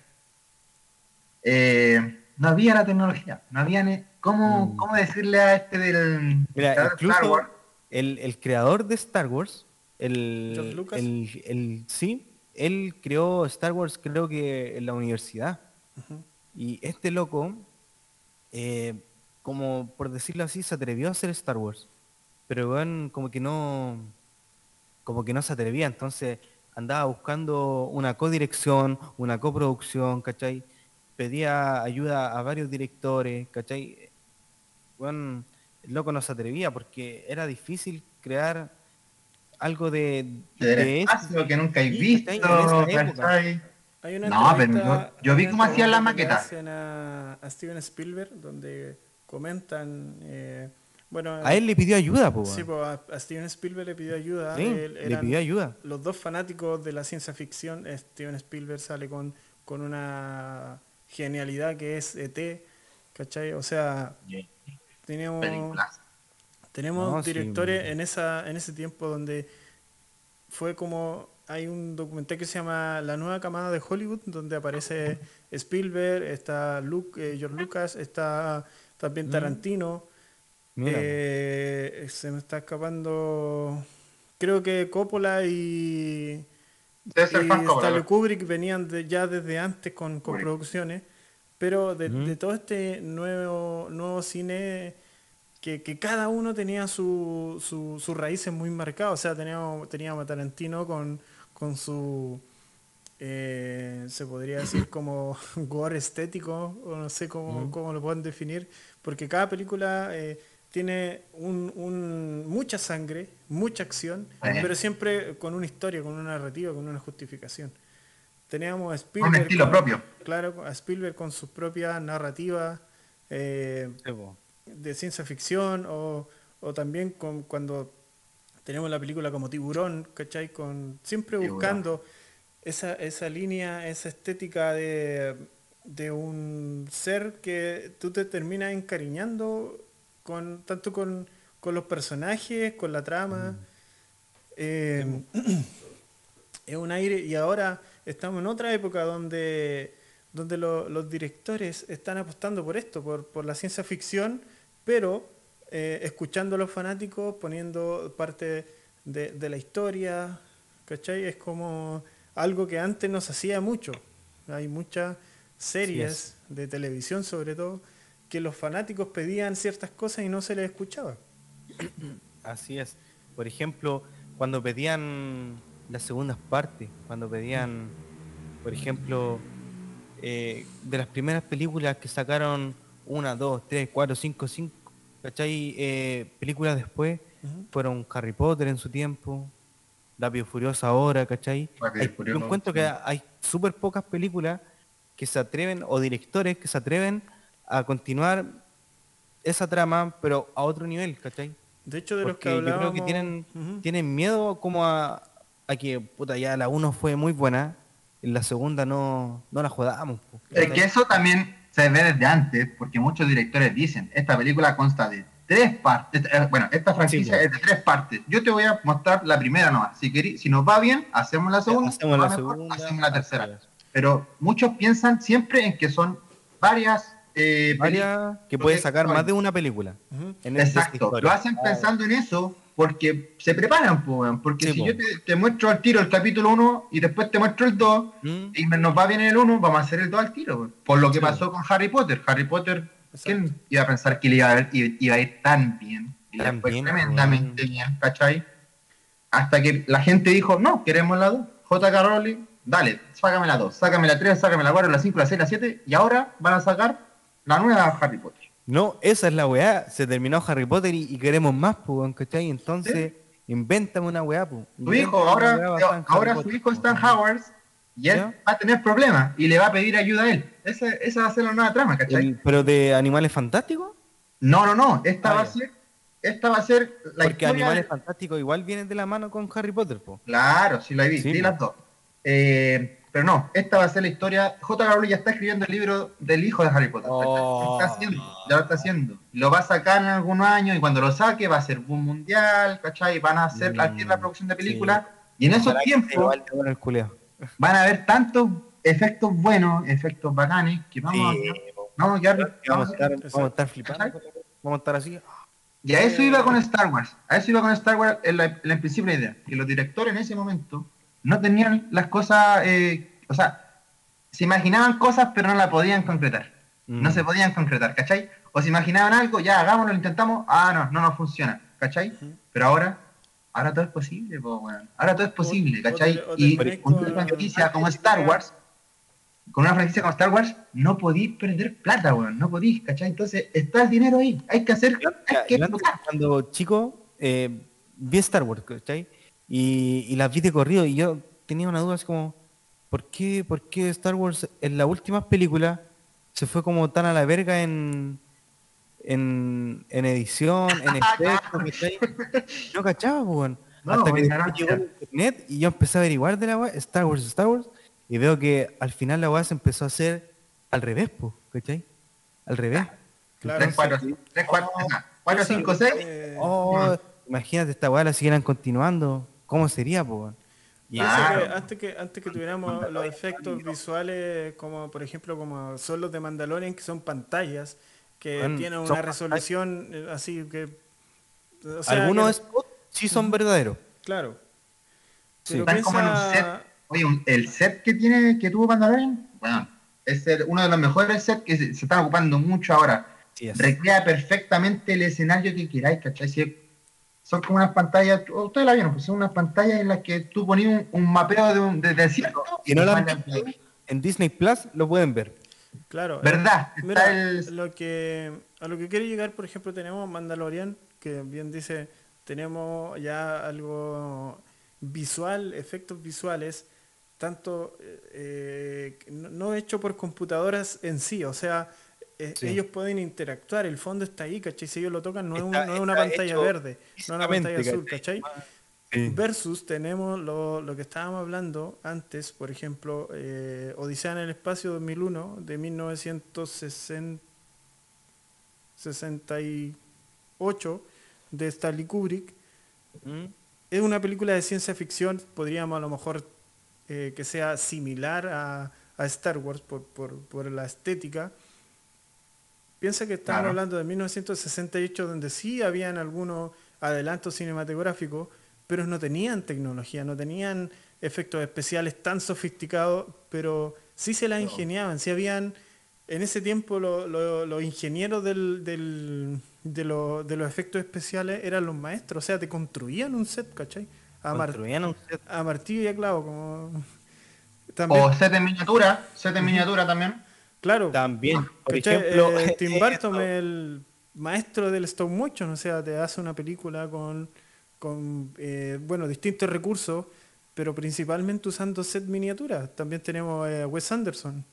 eh, no había la tecnología, no había ni- cómo, Mm. cómo decirle a este del Mira, creador de Star incluso Wars, el, el creador de Star Wars, el, Lucas. el, el- sí, él creó Star Wars creo que en la universidad. Y este loco, eh, como por decirlo así, se atrevió a hacer Star Wars. Pero weón, como que no, como que no se atrevía. Entonces andaba buscando una codirección, una coproducción, ¿cachai? Pedía ayuda a varios directores, ¿cachai? Weón, el loco no se atrevía porque era difícil crear algo de, de ese- espacio que nunca he visto, ¿cachai? En esa época. ¿cachai? Hay una No, pero yo- yo vi cómo hacían la maqueta. hacen A, a Steven Spielberg, donde comentan. eh, bueno, A él le pidió ayuda, po, sí, pues, a, a Steven Spielberg le pidió ayuda. Sí, él- le pidió ayuda. Los dos fanáticos de la ciencia ficción, eh, Steven Spielberg sale con, con una genialidad que es ET, ¿cachai? O sea. Películas. Tenemos No, sí, directores en esa en ese tiempo donde fue como hay un documental que se llama La nueva camada de Hollywood donde aparece Spielberg, está Luke, eh, George Lucas, está también Mm. Tarantino. Eh, se me está escapando creo que Coppola y, y Stanley. Kubrick venían de- ya desde antes con, con producciones, pero de, todo este nuevo, nuevo cine que, que cada uno tenía su, su- sus raíces muy marcadas. O sea, teníamos, teníamos a Tarantino con, con su, eh, se podría decir como gore estético, o no sé cómo, cómo lo pueden definir, porque cada película eh, tiene un, un- mucha sangre, mucha acción, pero siempre con una historia, con una narrativa, con una justificación. Teníamos a Un Spielberg. estilo con- propio. Claro, a Spielberg con sus propias narrativas eh, de ciencia ficción o, o también con, cuando tenemos la película como Tiburón, ¿cachai? Con, siempre buscando esa, esa línea, esa estética de, de un ser que tú te terminas encariñando con, tanto con, con los personajes, con la trama. Eh, es un aire y ahora estamos en otra época donde, donde lo- los directores están apostando por esto, por, por la ciencia ficción, pero eh, escuchando a los fanáticos, poniendo parte de, de la historia, ¿cachai? Es como algo que antes no se hacía mucho. Hay muchas series de televisión sobre todo que los fanáticos pedían ciertas cosas y no se les escuchaba. Así es. Por ejemplo, cuando pedían las segundas partes, cuando pedían, por ejemplo, eh, de las primeras películas que sacaron una, dos, tres, cuatro, cinco, cinco, ¿cachai? Eh, películas después fueron Harry Potter en su tiempo, Rápido Furioso ahora, ¿cachai? Hay- yo Furioso, encuentro sí. que hay súper pocas películas que se atreven, o directores que se atreven a continuar esa trama, pero a otro nivel, ¿cachai? De hecho, de los que yo creo hablábamos... que tienen, tienen miedo como a, a que, puta, ya la 1 fue muy buena, en la segunda no, no la jodamos. Es que eso también se ve desde antes, porque muchos directores dicen, esta película consta de tres partes, eh, bueno, esta franquicia Sí, es de tres partes. Yo te voy a mostrar la primera nomás. Si querí- si nos va bien, hacemos la segunda. Hacemos la mejor, segunda, hacemos la tercera. pero muchos piensan siempre en que son varias... eh, Varias que puede sacar más de una película. En Exacto, lo hacen pensando en eso porque se preparan, po, porque Sí, si po. yo te, te muestro al tiro el capítulo 1 y después te muestro el 2 ¿Mm? y me- nos va bien en el 1, vamos a hacer el 2 al tiro. weón. Por lo que Sí. pasó con Harry Potter. Harry Potter, ¿quién Exacto. iba a pensar que le iba a, ver- iba, a ir tan bien? Y Tan fue bien, tremendamente weón. bien, ¿cachai? Hasta que la gente dijo, no, queremos la 2. J.K. Rowling, dale, sácame la 2, sácame la 3, sácame la 4, la 5, la 6, la 7 y ahora van a sacar la nueva Harry Potter. No, esa es la weá. Se terminó Harry Potter y, y queremos más, pues, ¿cachai? Entonces, invéntame una weá, pues. Su hijo, ahora, ahora su hijo está en Howard y él ¿Ya? va a tener problemas y le va a pedir ayuda a él. Esa, esa va a ser la nueva trama, ¿cachai? ¿Pero de Animales Fantásticos? No, no, no. Esta Ah, va a ser, esta va a ser la Porque. Animales de- Fantásticos igual vienen de la mano con Harry Potter, pues. Claro, sí la vi, Sí, vi po. las dos. Eh, pero no, esta va a ser la historia. J. Rowling ya está escribiendo el libro del hijo de Harry Potter. Oh. Está haciendo, ya lo está haciendo. Lo va a sacar en algunos años y cuando lo saque va a ser boom mundial, ¿cachai? Van a hacer la, Mm, la producción de sí. películas. Y en esos tiempos van a haber tantos efectos buenos, efectos bacanes, que vamos, Sí, a, vamos a quedar. Vamos a estar, vamos a estar flipando. Vamos a estar así. Y a eso iba con Star Wars. A eso iba con Star Wars en, la, en la idea. Que los directores en ese momento no tenían las cosas, eh, o sea, se imaginaban cosas pero no las podían concretar. No Mm. se podían concretar, ¿cachai? O se imaginaban algo, ya hagámoslo, lo intentamos, ah, no, no nos funciona, ¿cachai? Pero ahora, ahora todo es posible, po, weón. Ahora todo es posible, ¿cachai? o te- o te Y con una franquicia como Star Wars, con una franquicia como Star Wars, no podís perder plata, weón. No podís, ¿cachai? Entonces, está el dinero ahí. Hay que hacer, hay que cuando chico eh, vi Star Wars, ¿cachai? Y, y las vi de corrido y yo tenía una duda así como, ¿por qué, ¿por qué Star Wars en las últimas películas se fue como tan a la verga en, en, en edición, en efectos, ¿cachai? No cachaba, pues, weón. No, Hasta que llegó el internet y yo empecé a averiguar de la weá, Star Wars, Star Wars, y veo que al final la weá se empezó a hacer al revés, pues, ¿cachai? Al revés. Claro, 3, 4, sí. 3, 4, 4, 5, 6. Eh, imagínate esta weá la siguieran continuando. ¿Cómo sería, po? weón? Y Piensa Claro. que antes que antes que tuviéramos los efectos visuales como por ejemplo como son los de Mandalorian que son pantallas que Bueno, tienen una resolución eh, así que o sea, algunos que- sí son verdaderos. claro Sí. pero como en un set. Oye, un- el set que tiene, que tuvo Mandalorian, bueno, es el- uno de los mejores sets que se, se están ocupando mucho ahora. Sí, es. Recrea perfectamente el escenario que queráis, ¿cachai? Si son como unas pantallas, ustedes la vieron, pues son unas pantallas en las que tú ponías un, un mapeo de, un, de desierto Si no lo han en Disney Plus lo pueden ver. claro eh, ¿Verdad? Está Mira, el- lo que a lo que quiere llegar, por ejemplo, tenemos Mandalorian, que bien dice, tenemos ya algo visual, efectos visuales, tanto eh, eh, no no hecho por computadoras en sí, o sea, eh, Sí. ellos pueden interactuar, el fondo está ahí, ¿cachai? Si ellos lo tocan, no, es, no una pantalla verde, no es una pantalla azul, ¿cachai? Sí. Versus tenemos lo, lo que estábamos hablando antes, por ejemplo, eh, Odisea en el Espacio 2001 de 1960 68 de Stanley Kubrick. ¿Mm? Es una película de ciencia ficción, podríamos a lo mejor eh, que sea similar a, a Star Wars por, por- por la estética. Piensa que estamos Claro. hablando de 1968, donde sí habían algunos adelantos cinematográficos, pero no tenían tecnología, no tenían efectos especiales tan sofisticados, pero sí se la ingeniaban, sí habían, en ese tiempo lo- lo- los ingenieros del, del- de, lo- de los efectos especiales eran los maestros, o sea, te construían un set, ¿cachai? A, Construían un set. a martillo y a clavo, como... También, O set en miniatura, set en miniatura también. Claro, También, por ¿Cachai? ejemplo, Eh, Tim Burton el maestro del stop motion, o sea, te hace una película con, con eh, bueno, distintos recursos, pero principalmente usando set miniatura. También tenemos eh, a Wes Anderson,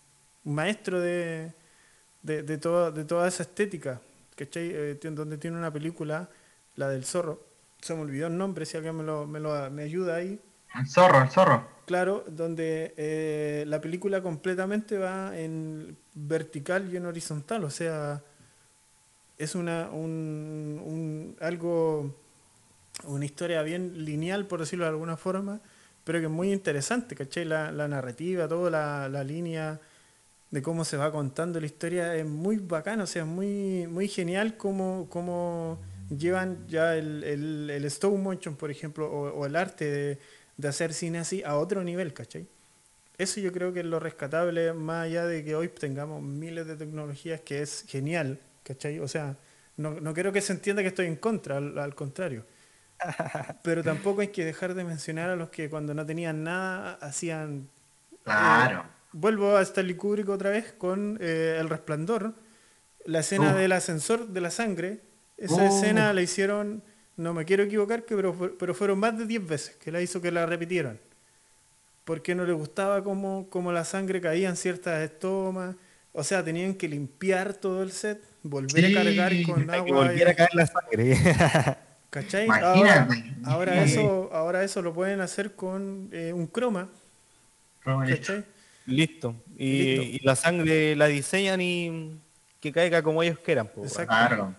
un maestro de, de, de, toda, de toda esa estética, ¿cachai? Eh, tiene- donde tiene una película, la del zorro. Se me olvidó el nombre, si alguien me, lo, me, lo, me ayuda ahí. El zorro, el zorro. Claro, donde eh, la película completamente va en vertical y en horizontal, o sea, es una un, un- algo una historia bien lineal por decirlo de alguna forma, pero que es muy interesante, ¿cachai? La, la narrativa, toda la, la línea de cómo se va contando la historia es muy bacano, o sea, es muy, muy genial cómo, cómo llevan ya el, el, el motion, por ejemplo, o, o el arte de, de hacer cine así a otro nivel, ¿cachai? Eso yo creo que es lo rescatable, más allá de que hoy tengamos miles de tecnologías, que es genial, ¿cachai? O sea, no, no quiero que se entienda que estoy en contra, al, al contrario. Pero tampoco hay que dejar de mencionar a los que cuando no tenían nada hacían... Claro. eh, vuelvo a Stanley Kubrick otra vez con eh, El Resplandor, la escena del ascensor de la sangre. Esa Uh. escena la hicieron, no me quiero equivocar, que pero, pero fueron más de 10 veces que la hizo que la repitieran. Porque no le gustaba cómo, cómo la sangre caía en ciertas tomas. O sea, tenían que limpiar todo el set, volver Sí, a cargar con Para que agua. y- volviera a caer la sangre. ¿Cachai? Ahora, eso, ahora eso lo pueden hacer con eh, un croma. ¿Cachai? Listo. Y, Listo. y la sangre la diseñan y que caiga como ellos quieran. Exacto. Claro.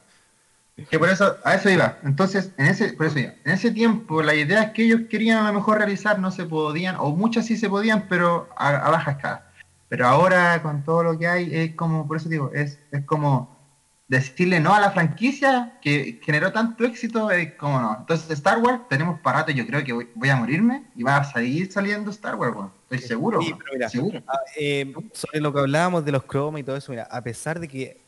Que por eso, a eso iba. Entonces, en ese, por eso iba. En ese tiempo, las ideas que ellos querían a lo mejor realizar no se podían, o muchas sí se podían, pero a, a baja escala. Pero ahora, con todo lo que hay, es como, por eso digo, es, es como decirle no a la franquicia que generó tanto éxito, es como no. Entonces, Star Wars, tenemos para rato, yo creo que voy, voy a morirme y va a seguir saliendo Star Wars, weón. Estoy seguro, Sí, weón. pero mira, seguro. Ah, eh, sobre lo que hablábamos de los cromas y todo eso, mira, a pesar de que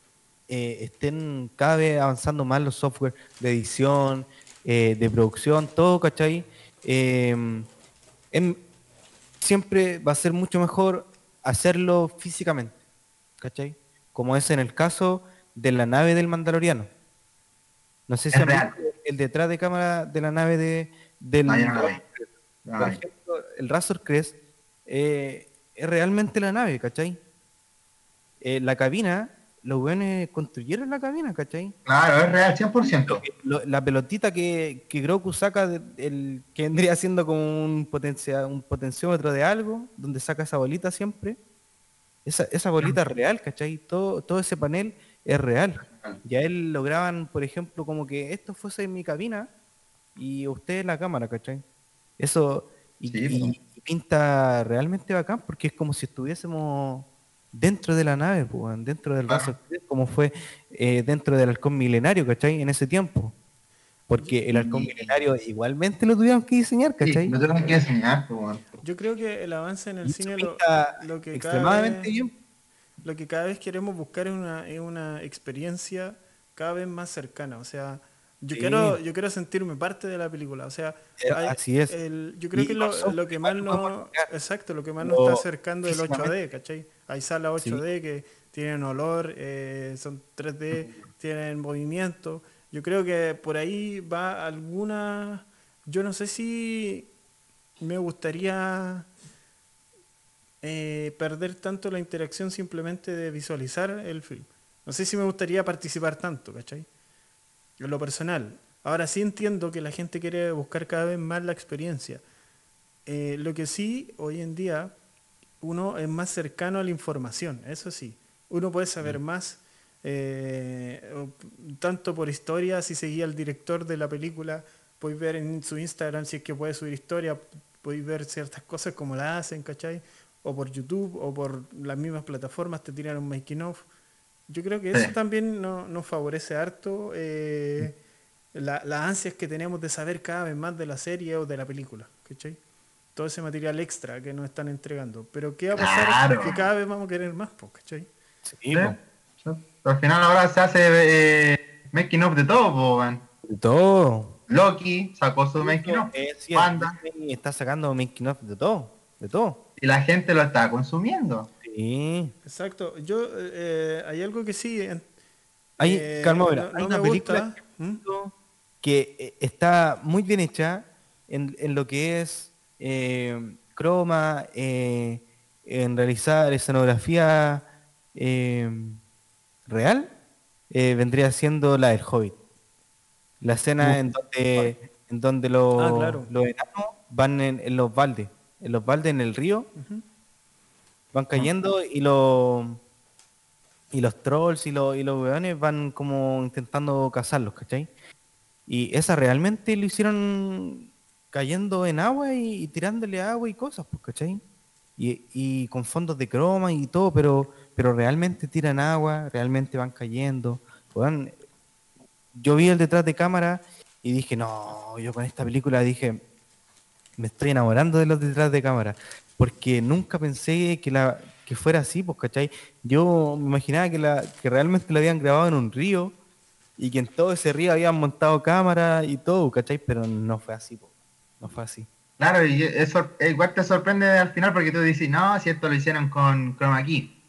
eh, estén cada vez avanzando más los software de edición, eh, de producción, todo, ¿cachai? Eh, em- siempre va a ser mucho mejor hacerlo físicamente, ¿cachai? Como es en el caso de la nave del Mandaloriano. No sé si han visto el detrás de cámara de la nave de, del No, por ejemplo, el Razor Crest eh, es realmente la nave, ¿cachai? Eh, la cabina, los weones construyeron la cabina, ¿cachai? Claro, es real, 100%. Lo que- lo- la pelotita que, que Grogu saca, de- el, que vendría siendo como un, potencia, un potenciómetro de algo, donde saca esa bolita siempre, esa, esa bolita es real, ¿cachai? Todo, todo ese panel es real. Ya él lograban, por ejemplo, como que esto fuese mi cabina y usted en la cámara, ¿cachai? Eso y, Sí, y- y pinta realmente bacán porque es como si estuviésemos dentro de la nave, po, weón, dentro del Crest, como fue eh, dentro del halcón milenario, ¿cachai? En ese tiempo. Porque el halcón Sí. milenario igualmente lo tuvieron que diseñar, Sí, ¿cachai? lo tengo que enseñar, pues. Yo creo que el avance en el cine lo, lo que cada extremadamente vez- bien. lo que cada vez queremos buscar es una, es una experiencia cada vez más cercana. O sea, yo Sí. quiero, yo quiero sentirme parte de la película. O sea, Eh, hay- así es. el- yo creo Y que lo, lo que más lograr. exacto, lo que más nos está acercando es el 8D, físicamente. ¿cachai? Hay salas 8D que tienen olor, eh, son 3D, tienen movimiento. Yo creo que por ahí va alguna, yo no sé si me gustaría eh, perder tanto la interacción simplemente de visualizar el film. No sé si me gustaría participar tanto, ¿cachai? En lo personal. Ahora sí entiendo que la gente quiere buscar cada vez más la experiencia. Eh, lo que sí, hoy en día, uno es más cercano a la información, eso sí. Uno puede saber más, eh, tanto por historia, si seguía al director de la película, podéis ver en su Instagram si es que puede subir historia, podéis ver ciertas cosas como la hacen, ¿cachai? O por YouTube, o por las mismas plataformas te tiran un making of. Yo creo que eso también no- nos favorece harto eh, la- las ansias que tenemos de saber cada vez más de la serie o de la película, ¿cachai? Todo ese material extra que nos están entregando. Pero ¿qué va a pasar? Claro. Que cada vez vamos a querer más, po, ¿cachai? Sí, Sí, po. al final ahora se hace eh, making of de todo, po. De todo. Loki sacó su making of. Eh, Wanda. Disney está sacando making of de todo. De todo. Y la gente lo está consumiendo. Sí. Exacto. Yo, eh, hay algo que sí. Hay, eh, calma, mira, no- hay no una película gusta, ¿Mm? que eh, está muy bien hecha en, en lo que es eh, croma, eh, en realizar escenografía eh, real, vendría siendo la del Hobbit. La escena en donde, en donde los, Ah, claro. los enanos van en, en los baldes, en los baldes en el río, van cayendo y los y los trolls y los, y los weones van como intentando cazarlos, ¿cachai? Y esa realmente lo hicieron cayendo en agua y, tirándole agua y cosas, pues, ¿cachai? Y, y con fondos de croma y todo, pero, pero realmente tiran agua, realmente van cayendo. Yo vi el detrás de cámara y dije, no, yo con esta película dije, me estoy enamorando de los detrás de cámara, porque nunca pensé que la que fuera así, pues, ¿cachai? Yo me imaginaba que, la, que realmente la habían grabado en un río y que en todo ese río habían montado cámara y todo, ¿cachai? Pero no fue así, pues, no fue así. Claro, y eso igual te sorprende al final porque tú dices, no, si esto lo hicieron con Chroma Key.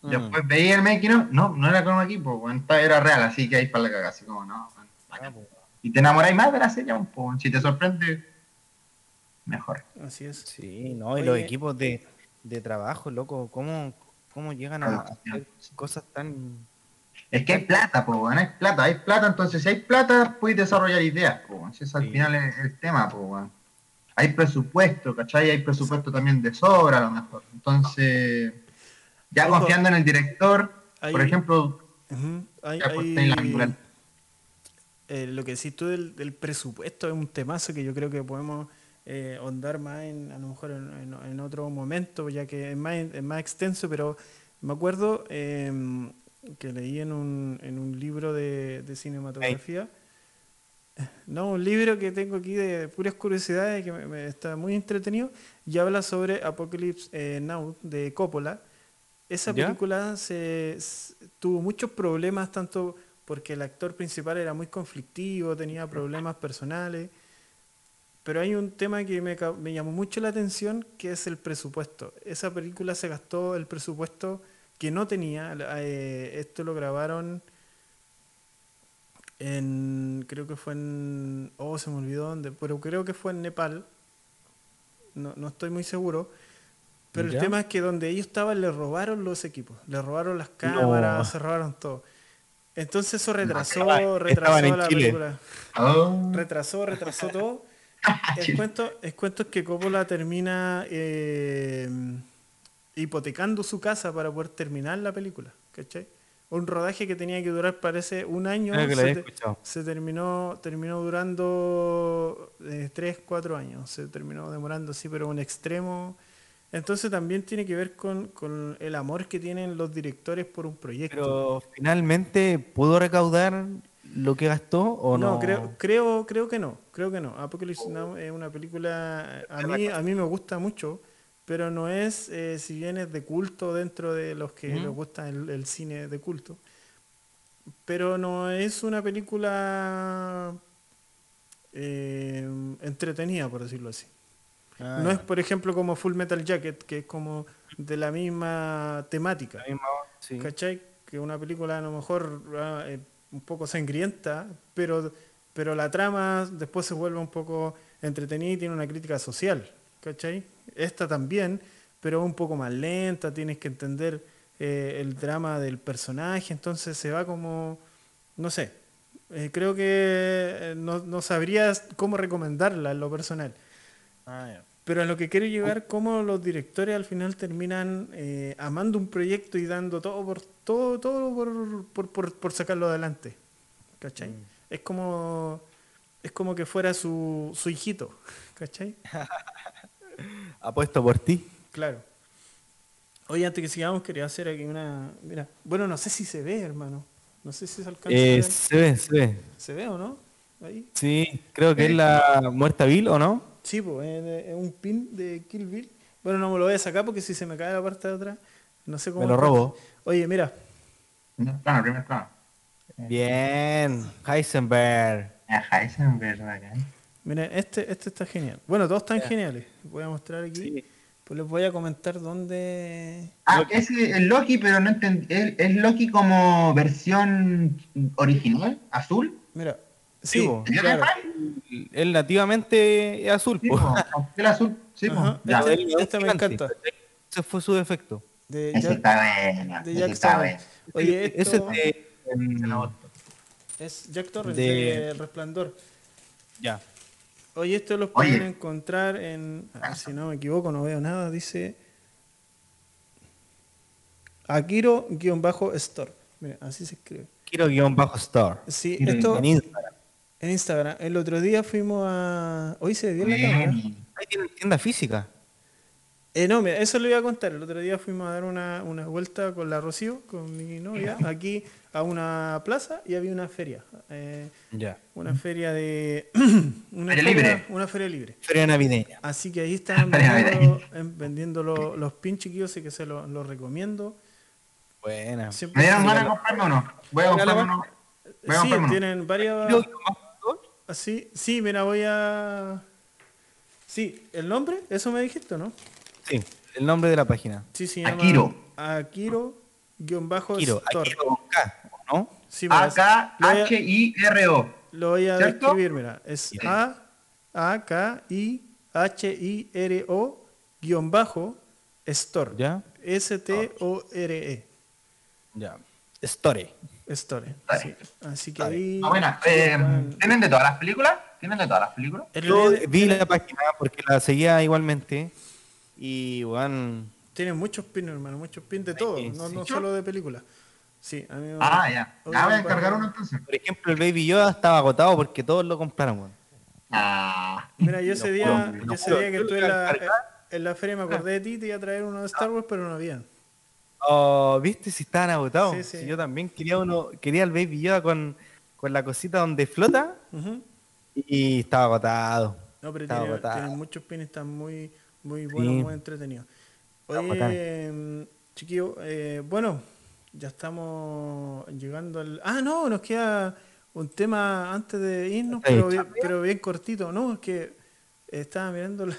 Mm. Después veía el making of, no, no era Chroma Key, pues, bueno, era real, así que ahí para la cagada, así como, no, bueno, bacán. Y te enamoráis más de la serie, pues, si te sorprende, mejor. Así es. Sí, no, y los equipos de, de trabajo, loco, ¿cómo, cómo llegan a hacer cosas tan... Es que hay plata, pues, bueno, hay plata, hay plata, entonces si hay plata, puedes desarrollar ideas, pues, si eso al Sí. final es el tema, pues, bueno. Hay presupuesto, ¿cachai? Hay presupuesto también de sobra, a lo mejor. Entonces, ya Ojo. confiando en el director, Hay- por ejemplo. Hay- pues, hay- la eh, lo que decís tú del, del presupuesto es un temazo que yo creo que podemos eh, ahondar más en, a lo mejor en, en- en otro momento, ya que es más, es más extenso, pero me acuerdo eh, que leí en un, en un libro de, de cinematografía. No, un libro que tengo aquí de puras curiosidades que me, me está muy entretenido y habla sobre Apocalypse eh, Now de Coppola. Esa ¿Ya? película se, tuvo muchos problemas, tanto porque el actor principal era muy conflictivo, tenía problemas personales, pero hay un tema que me, llamó mucho la atención, que es el presupuesto. Esa película se gastó el presupuesto que no tenía, eh, esto lo grabaron en, creo que fue en, oh, se me olvidó dónde, pero creo que fue en Nepal, no, no estoy muy seguro, pero ¿Ya? el tema es que donde ellos estaban le robaron los equipos, le robaron las cámaras, No. se robaron todo. Entonces eso retrasó, retrasó en la Chile. película. oh, Retrasó, retrasó todo. El cuento, el cuento es que Coppola termina eh, hipotecando su casa para poder terminar la película. ¿Cachai? Un rodaje que tenía que durar, parece, un año. Te- se terminó, terminó durando eh, tres, cuatro años. Se terminó demorando así, pero un extremo. Entonces también tiene que ver con, con el amor que tienen los directores por un proyecto. Pero finalmente, ¿pudo recaudar lo que gastó o no? No, creo, creo, creo que no, creo que no. Apocalypse Now es una película, a mí, a mí me gusta mucho, pero no es, eh, si bien es de culto dentro de los que les gusta el, el cine de culto, pero no es una película eh, entretenida, por decirlo así. Ah, no es, por ejemplo, como Full Metal Jacket, que es como de la misma temática. La misma- sí. ¿Cachai? Que una película a lo mejor ah, eh, un poco sangrienta, pero, pero la trama después se vuelve un poco entretenida y tiene una crítica social. ¿Cachai? Esta también, pero un poco más lenta, tienes que entender eh, el drama del personaje, entonces se va como, no sé, eh, creo que eh, no, no sabrías cómo recomendarla en lo personal. Ah. Pero a lo que quiero llegar, cómo los directores al final terminan eh, amando un proyecto y dando todo por todo, todo por, por, por- por sacarlo adelante. ¿Cachai? Es como es como que fuera su, su hijito. ¿Cachai? Apuesto por ti. Claro. Oye, antes que sigamos, quería hacer aquí una. Mira, bueno, no sé si se ve, hermano. No sé si se alcanza a Eh, ver. se ve, se ve. ¿Se ve o no? Ahí. Sí, creo que es la muerta Bill, ¿o no? Sí, pues, es, es un pin de Kill Bill. Bueno, no me lo voy a sacar porque si se me cae la parte de atrás, no sé cómo. Me lo robo. Oye, mira, primer plano, primer plano. Bien, Heisenberg. Es verdad, ¿eh? miren, este, este está genial. Bueno, todos están geniales. Voy a mostrar aquí. Sí. Pues les voy a comentar dónde. Ah, ese es Loki, pero no entendí. ¿Es, es Loki como versión original, azul? Mira, Sí, sí, claro. Él nativamente es azul. Sí, po. el azul, sí. Ajá, Ya. este- este me encanta. Ese fue su defecto. De Ese Jack- está de Jack está. Oye, Ese esto es de... es Jack Torrance de- de El Resplandor. ya. Oye, esto los Oye. pueden encontrar en. ah, si no me equivoco, no veo nada. Dice. Akiro-Store. Mira, así se escribe. Quiero guion bajo store. Sí, esto, En Instagram. En Instagram. El otro día fuimos a. Hoy se dio en la cámara. Ahí tienen tienda física. Eh, no, mira, eso le iba a contar. El otro día fuimos a dar una, una vuelta con la Rocío, con mi novia, aquí a una plaza y había una feria. eh, Ya. una feria de. una Feria libre. Una feria libre. Feria navideña. Así que ahí Feria vendiendo, em, vendiendo lo- los pin chiquillos, así que se los los recomiendo. Buena. Siempre ¿Me ganas de comprarme uno? Voy a comprarme uno. Voy a Sí, comprarme tienen varias. Más- Así, sí, mira, voy a. Sí, el nombre, eso me dijiste, ¿no? Sí, el nombre de la página. Sí, llama. Akiro. Akiro, Akiro con K, ¿no? Sí, A-K-H-I-R-O. Lo voy a ¿Cierto? describir, mira. Es A A K I H I R O guion bajo store. ¿Ya? S T O R E. Ya. Story. Store. Store. sí. Así que ahí. Ah, buena. Eh, ¿Tienen de todas las películas? ¿Tienen de todas las películas? Yo vi la página porque la seguía igualmente. Y, bueno, Tienen muchos pins, hermano, muchos pins de todo, Sí, no, sí. no solo de películas. Sí, a mí me- Ah, ya. hoy Ya voy a me encargar uno entonces. por ejemplo, el Baby Yoda estaba agotado porque todos lo compraron, weón. Ah. Mira, yo ese día, yo ese día que estuve en la, encargar. en la feria me acordé de ti, te iba a traer uno de Star Wars, pero no habían. Oh, ¿viste si estaban agotados? Sí, sí. Si yo también quería uno, quería el Baby Yoda con, con la cosita donde flota Ujú. y estaba agotado. No, pero Estaba tiene, agotado. tienen muchos pins, están muy, muy buenos, Sí. muy bacán. Oye, mm, chiquillo, eh, bueno, ya estamos llegando al... Ah, no, nos queda un tema antes de irnos, ¿Está pero bien, pero bien cortito. No, es que estaba mirando la,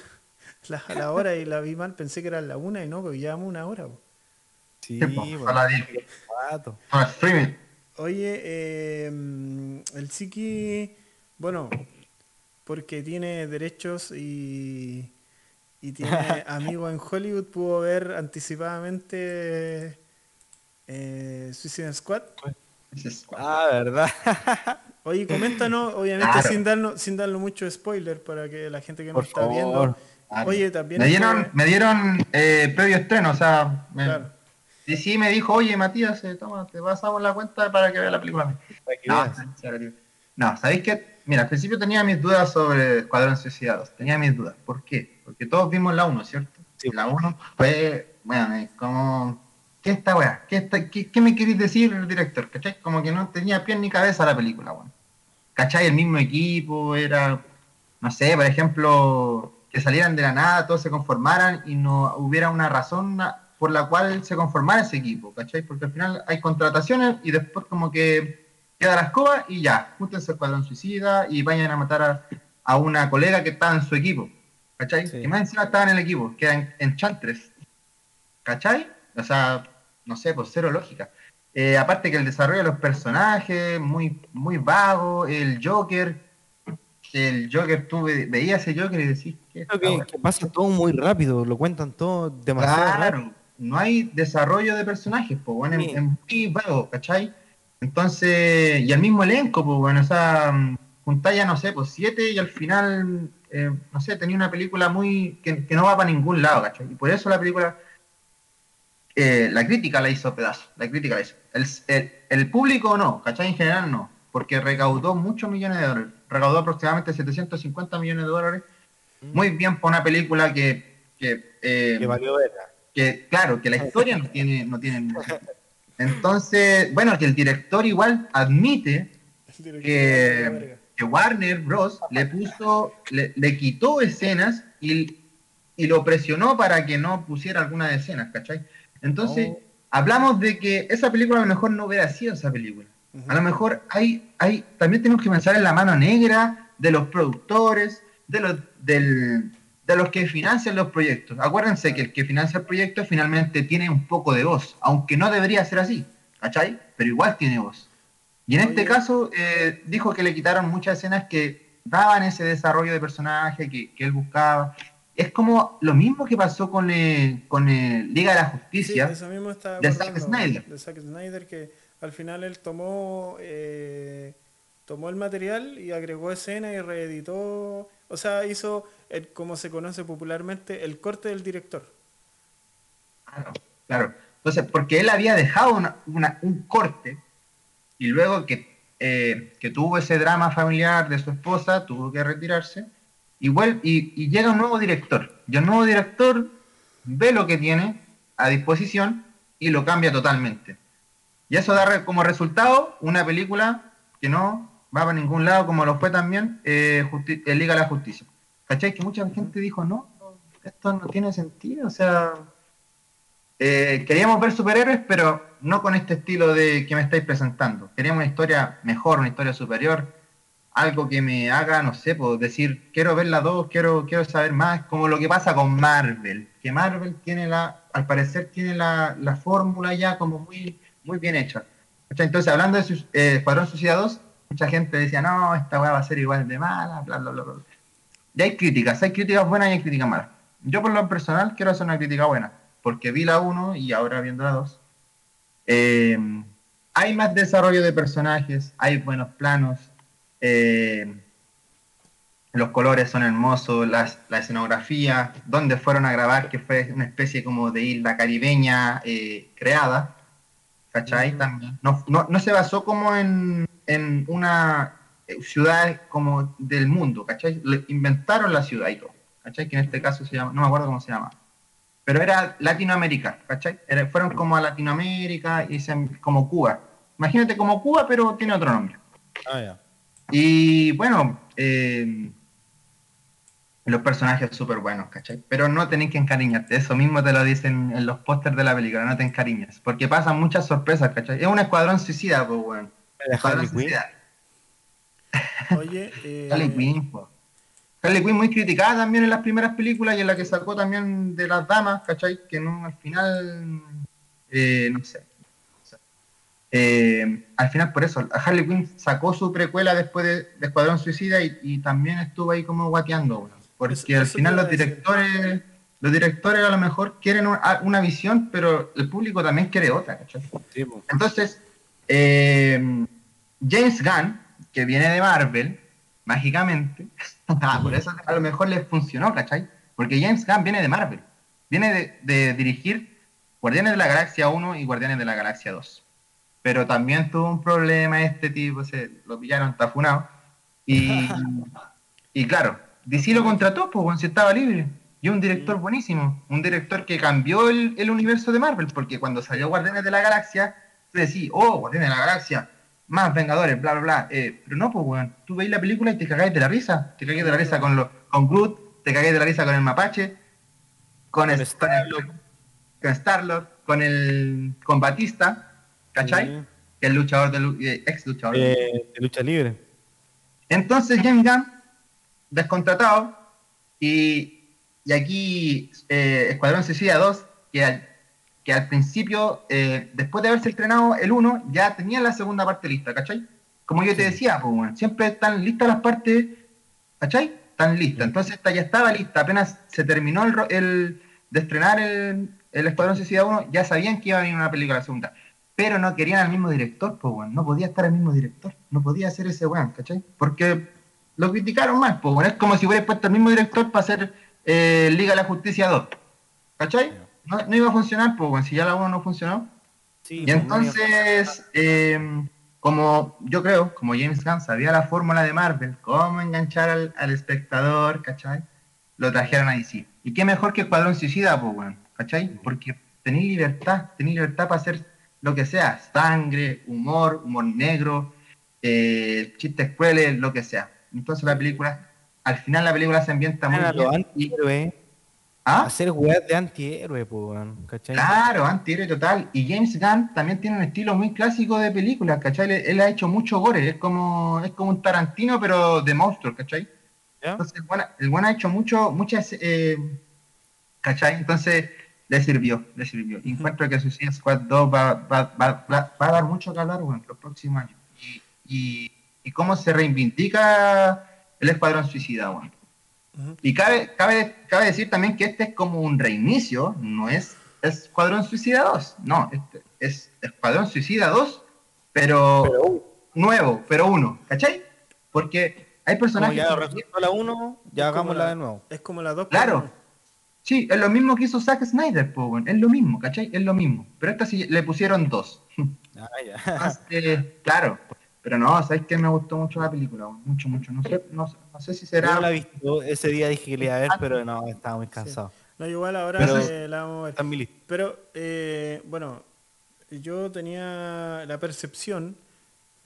la, la hora y la vi mal, pensé que era la una y no, porque llevamos una hora. po. Sí, streaming. Oye, eh, mm, el Siki, bueno, porque tiene derechos y, y tiene amigos en Hollywood, pudo ver anticipadamente eh, Suicide Squad. Ah, ¿verdad? Oye, coméntanos, obviamente Claro. sin darnos, sin darle mucho spoiler para que la gente que nos está favor. viendo. Claro. Oye, también Me fue- dieron, me dieron eh, previo estreno, o sea, me, Claro. y sí me dijo, oye Matías, eh, toma, te pasamos la cuenta para que vea la película. Para que No, veas. No, ¿sabéis qué? Mira, al principio tenía mis dudas sobre Escuadrón Suicidados, tenía mis dudas. ¿Por qué? Porque todos vimos la 1, ¿cierto? Sí. La 1 fue, bueno, es como, ¿qué esta weá? ¿Qué, esta- qué, qué me queréis decir el director? ¿Cachai? Como que no tenía pie ni cabeza la película, weón. ¿Cachai? El mismo equipo, era, no sé, por ejemplo, que salieran de la nada, todos se conformaran y no hubiera una razón por la cual se conformara ese equipo, ¿cachai? Porque al final hay contrataciones y después como que queda la escoba y ya, júntense el cuadrón suicida y vayan a matar a, a una colega que estaba en su equipo, ¿cachai? Sí. Que más encima estaba en el equipo, que era en, Enchantress, ¿cachai? O sea, no sé, por cero lógica. Eh, aparte que el desarrollo de los personajes, muy, muy vago, el Joker, el Joker, tú ve- veías ese Joker y decís que que, que pasa todo muy rápido, lo cuentan todo demasiado rápido. Claro, no hay desarrollo de personajes, pues bueno, Sí. es muy vago, ¿cachai? Entonces, y el mismo elenco, pues bueno, o sea, mm, ya, no sé, pues siete y al final, eh, no sé, tenía una película muy, que, que no va para ningún lado, ¿cachai? Y por eso la película, eh, la crítica la hizo pedazo, la crítica la hizo. El, el, el público no, ¿cachai? En general no, porque recaudó muchos millones de dólares, recaudó aproximadamente 750 millones de dólares, muy bien por una película que... que eh, Que valió verga. que claro, que la historia no tiene, no tiene. Entonces, bueno, que el director igual admite que, que Warner Bros. le puso, le, le quitó escenas y, y lo presionó para que no pusiera algunas escenas, ¿cachai? Entonces, Oh. hablamos de que esa película a lo mejor no hubiera sido esa película. A lo mejor hay, hay, también tenemos que pensar en la mano negra de los productores, de los, del, de los que financian los proyectos. Acuérdense que el que financia el proyecto finalmente tiene un poco de voz, aunque no debería ser así, ¿cachai? Pero igual tiene voz. Y en este caso eh, dijo que le quitaron muchas escenas que daban ese desarrollo de personaje que, que él buscaba. Es como lo mismo que pasó con, eh, con eh, Liga de la Justicia. Sí, eso mismo estaba de Zack Snyder. De Zack Snyder, que al final él tomó, eh, tomó el material y agregó escena y reeditó. O sea, hizo, el, como se conoce popularmente, el corte del director. Claro, claro. Entonces, porque él había dejado una- un corte y luego que eh, que tuvo ese drama familiar de su esposa, tuvo que retirarse, y, y llega un nuevo director. Y el nuevo director ve lo que tiene a disposición y lo cambia totalmente. Y eso da como resultado una película que no va para ningún lado, como lo fue también eh, eh, Liga la Justicia. ¿Cachai? Que mucha gente dijo, no, esto no tiene sentido, o sea, eh, queríamos ver superhéroes, pero no con este estilo de que me estáis presentando. Queríamos una historia mejor, una historia superior, algo que me haga, no sé, pues decir, quiero ver la 2, quiero, quiero saber más, como lo que pasa con Marvel, que Marvel tiene la, al parecer tiene la, la fórmula ya como muy, muy bien hecha. Entonces, hablando de eh, Escuadrón Suicida 2, mucha gente decía, no, esta weá va a ser igual de mala, bla, bla, bla, bla. Y hay críticas, hay críticas buenas y hay críticas malas. Yo por lo personal quiero hacer una crítica buena, porque vi la 1 y ahora viendo la 2. Eh, hay más desarrollo de personajes, hay buenos planos, eh, los colores son hermosos, las- la escenografía, donde fueron a grabar, que fue una especie como de isla caribeña eh, creada, ¿cachai? También. No, no, no se basó como en, en una eh, ciudad como del mundo, ¿cachai? Le inventaron la ciudad y todo, ¿cachai? Que en este caso se llama, no me acuerdo cómo se llama, pero era Latinoamérica, ¿cachai? Era- fueron como a Latinoamérica y se, como Cuba. Imagínate como Cuba, pero tiene otro nombre. Ah, ya. Y bueno, eh, los personajes súper buenos, ¿cachai? Pero no tenés que encariñarte, eso mismo te lo dicen en los pósters de la película, no te encariñes, porque pasan muchas sorpresas, ¿cachai? Es un escuadrón suicida, pues. ¿De Escuadrón suicida. Oye, eh, Harley Quinn, po. Harley Quinn muy criticada también en las primeras películas y en la que sacó también de las damas, ¿cachai? Que no, al final, eh, no sé. Eh, al final por eso, Harley Quinn sacó su precuela después de, de Escuadrón Suicida y, y también estuvo ahí como guateando, weón. porque Eso- al eso final los decir. directores, los directores a lo mejor quieren una, una visión, pero el público también quiere otra, ¿cachai? Sí. Entonces, eh, James Gunn, que viene de Marvel, mágicamente, ah, por eso a lo mejor les funcionó, ¿cachai? Porque James Gunn viene de Marvel, viene de, de dirigir Guardianes de la Galaxia 1 y Guardianes de la Galaxia 2. Pero también tuvo un problema este tipo, se lo pillaron tafunado. Y, y claro, DC lo contrató, pues, si estaba libre. Y un director buenísimo, un director que cambió el, el universo de Marvel, porque cuando salió Guardianes de la Galaxia, tú decís, oh, Guardianes de la Galaxia, más Vengadores, bla, bla, bla. Eh, pero no, pues, weón, tú veis la película y te cagáis de la risa. Te cagáis de la risa con, lo, con Groot, te cagáis de la risa con el Mapache, con, Con el, Star-Lord. con el con Batista, ¿cachai? Sí. Que es el luchador, de, eh, ex luchador. Eh, de lucha libre. entonces James Gunn, descontratado, y, y aquí eh, Escuadrón Suicida 2, que al, que al principio, eh, después de haberse estrenado el 1, ya tenía la segunda parte lista, ¿cachai? Como yo te decía, pues, bueno, siempre están listas las partes, ¿cachai? Están listas. Entonces esta ya estaba lista, apenas se terminó el, el- de estrenar el, el Escuadrón Suicida 1, ya sabían que iba a venir una película segunda. Pero no querían al mismo director, pues, weón. No podía estar el mismo director. No podía ser ese weón, ¿cachai? Porque lo criticaron mal, pues, weón. Es como si hubiera puesto el mismo director para hacer eh, Liga de la Justicia 2. ¿Cachai? No, no iba a funcionar, pues. Si ya la 1 no funcionó. Sí, Y po, entonces, eh, como yo creo, como James Gunn sabía la fórmula de Marvel, cómo enganchar al, al espectador, ¿cachai? Lo trajeron a DC. Y qué mejor que Escuadrón Suicida, pues, ¿cachai? Porque tenéis libertad, tenéis libertad para hacer lo que sea, sangre, humor, humor negro, eh, chistes crueles, lo que sea. Entonces la película, al final la película se ambienta muy Eran los bien. y- antihéroes. ¿Ah? Hacer weas de antihéroe, po, ¿cachai? Claro, antihéroe total. Y James Gunn también tiene un estilo muy clásico de películas, ¿cachai? Él, él ha hecho mucho gore, es como, es como un Tarantino, pero de monstruos, ¿cachai? ¿Ya? Entonces el buen, el buen ha hecho mucho, muchas, eh, ¿cachai? Entonces le sirvió, le sirvió. Y Encuentro que Suicide Squad 2 va, va, va, va- va a dar mucho que hablar, bueno, los próximos años. Y, y, y cómo se reivindica el Escuadrón Suicida, bueno. Ujú. Y cabe, cabe, cabe decir también que este es como un reinicio, no es Escuadrón Suicida 2, no, este es Escuadrón Suicida 2, pero, Pero, nuevo, pero uno, ¿cachai? Porque hay como personajes... ya que- resultó la 1, ya como hagámosla la- de nuevo. Es como la 2. Claro. Sí, es lo mismo que hizo Zack Snyder, po, weón, es lo mismo, ¿cachai? Es lo mismo, pero esta sí le pusieron dos. Ah, ya. Entonces, claro, Pero no, ¿sabes qué? Me gustó mucho la película, mucho, mucho. No sé, no, sé- no sé si será... Yo la he visto, ese día dije que le iba a ver, pero no, estaba muy cansado. No, igual ahora Pero- eh, la vamos a ver. Pero, eh, bueno, yo tenía la percepción,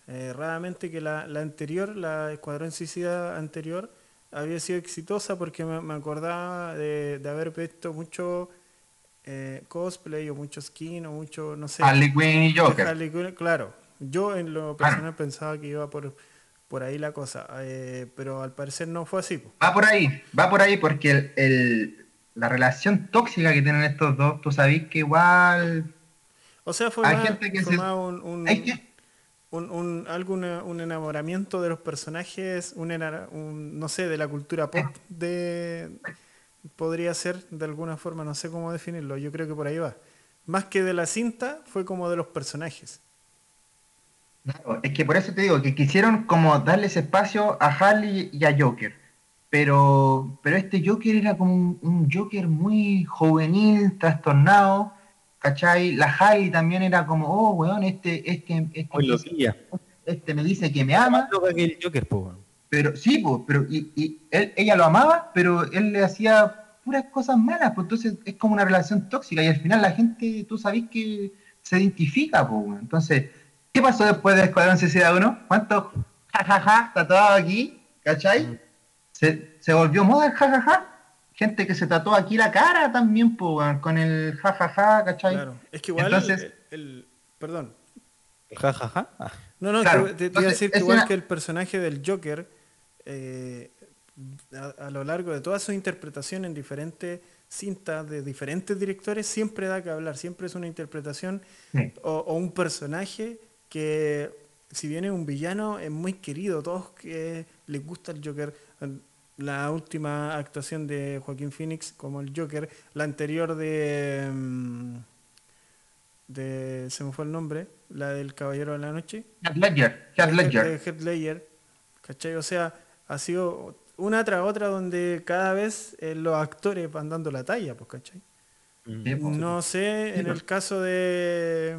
eh, erradamente, que la, la anterior, la Escuadrón Suicida anterior, había sido exitosa porque me, me acordaba de, de haber visto mucho eh, cosplay o mucho skin o mucho, no sé. Harley Quinn y Joker. Harley Quinn, claro, yo en lo Claro. personal pensaba que iba por, por ahí la cosa, eh, pero al parecer no fue así. Va por ahí, va por ahí porque el, el- la relación tóxica que tienen estos dos, tú sabés que igual... O sea, fue Hay más, gente que fue se- más un, un- que... un, un, un enamoramiento de los personajes, un, no sé, de la cultura pop de podría ser de alguna forma, no sé cómo definirlo, yo creo que por ahí va. Más que de la cinta, fue como de los personajes. Claro, es que por eso te digo que quisieron como darle ese espacio a Harley y a Joker. Pero, pero este Joker era como un, un Joker muy juvenil, trastornado, ¿cachai? La Harley también era como, oh, weón, este, este, este, Muy loquilla. este me dice que me ama, que el Joker, po, pero sí, pues, pero y, y él, ella lo amaba, pero él le hacía puras cosas malas, pues entonces es como una relación tóxica y al final la gente, tú sabés que se identifica, pues, entonces, ¿qué pasó después de Escuadrón Suicida 1? ¿Cuánto jajaja tatuado aquí? ¿Cachai? Se, se volvió moda el jajaja. Gente que se tatuó aquí la cara también, pues, con el jajaja, ¿cachai? Claro. Es que igual Entonces- el, el- perdón. Ja, ja, ja. Ah, No, no, Claro. te, te- iba a decir que igual una- que el personaje del Joker, eh, a, a lo largo de toda su interpretación en diferentes cintas de diferentes directores, siempre da que hablar, siempre es una interpretación Sí. o, o un personaje que, si bien es un villano, es muy querido, todos que les gusta el Joker. La última actuación de Joaquín Phoenix como el Joker, la anterior de... mm, de se me fue el nombre, la del Caballero de la Noche, Heath Ledger, Heath Ledger. Ledger, ¿cachai? O sea, ha sido una tras otra donde cada vez eh, los actores van dando la talla, pues, ¿cachai? Sí, pues. No sé, Sí, en pues. el caso de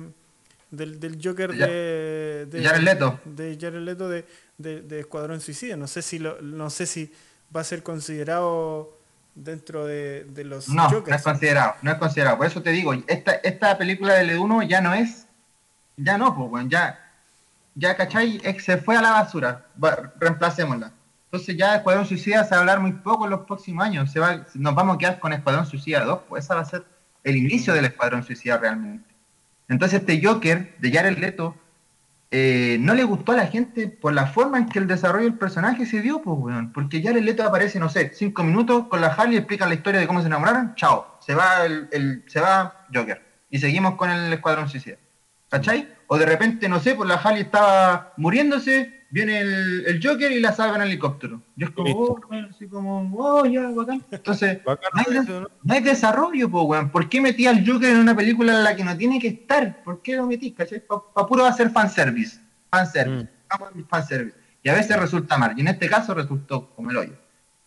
del, del Joker De de, de Jared Leto. de Jared Leto de, de- de Escuadrón Suicida, no sé si lo, no sé si va a ser considerado dentro de, de los No, no Jokers. es considerado, no es considerado. Por eso te digo, esta, esta película del E1 ya no es, ya no, pues, weón, ya, ya, ¿cachai? Se fue a la basura, Va, reemplacémosla. Entonces ya Escuadrón Suicida se va a hablar muy poco en los próximos años, se va, nos vamos a quedar con Escuadrón Suicida 2, pues esa va a ser el inicio del Escuadrón Suicida realmente. Entonces este Joker de Jared Leto eh, no le gustó a la gente por la forma en que el desarrollo del personaje se dio, pues, weón. Porque Jared Leto aparece, no sé, cinco minutos con la Harley, explica la historia de cómo se enamoraron, chao, se va el, el- se va Joker. Y seguimos con el Escuadrón Suicida. ¿Cachai? O de repente, no sé, pues la Harley estaba muriéndose, viene el, el Joker y la salva en helicóptero. Yo es como, oh, así como, oh, ya, bacán. Entonces, Bacán, no hay, eso, ¿no? no hay desarrollo, po, weón. ¿Por qué metí al Joker en una película en la que no tiene que estar? ¿Por qué lo metí? ¿Cachai? Para puro hacer fanservice. Fanservice. Mm. Fanservice. Y a veces resulta mal. Y en este caso resultó como el hoyo.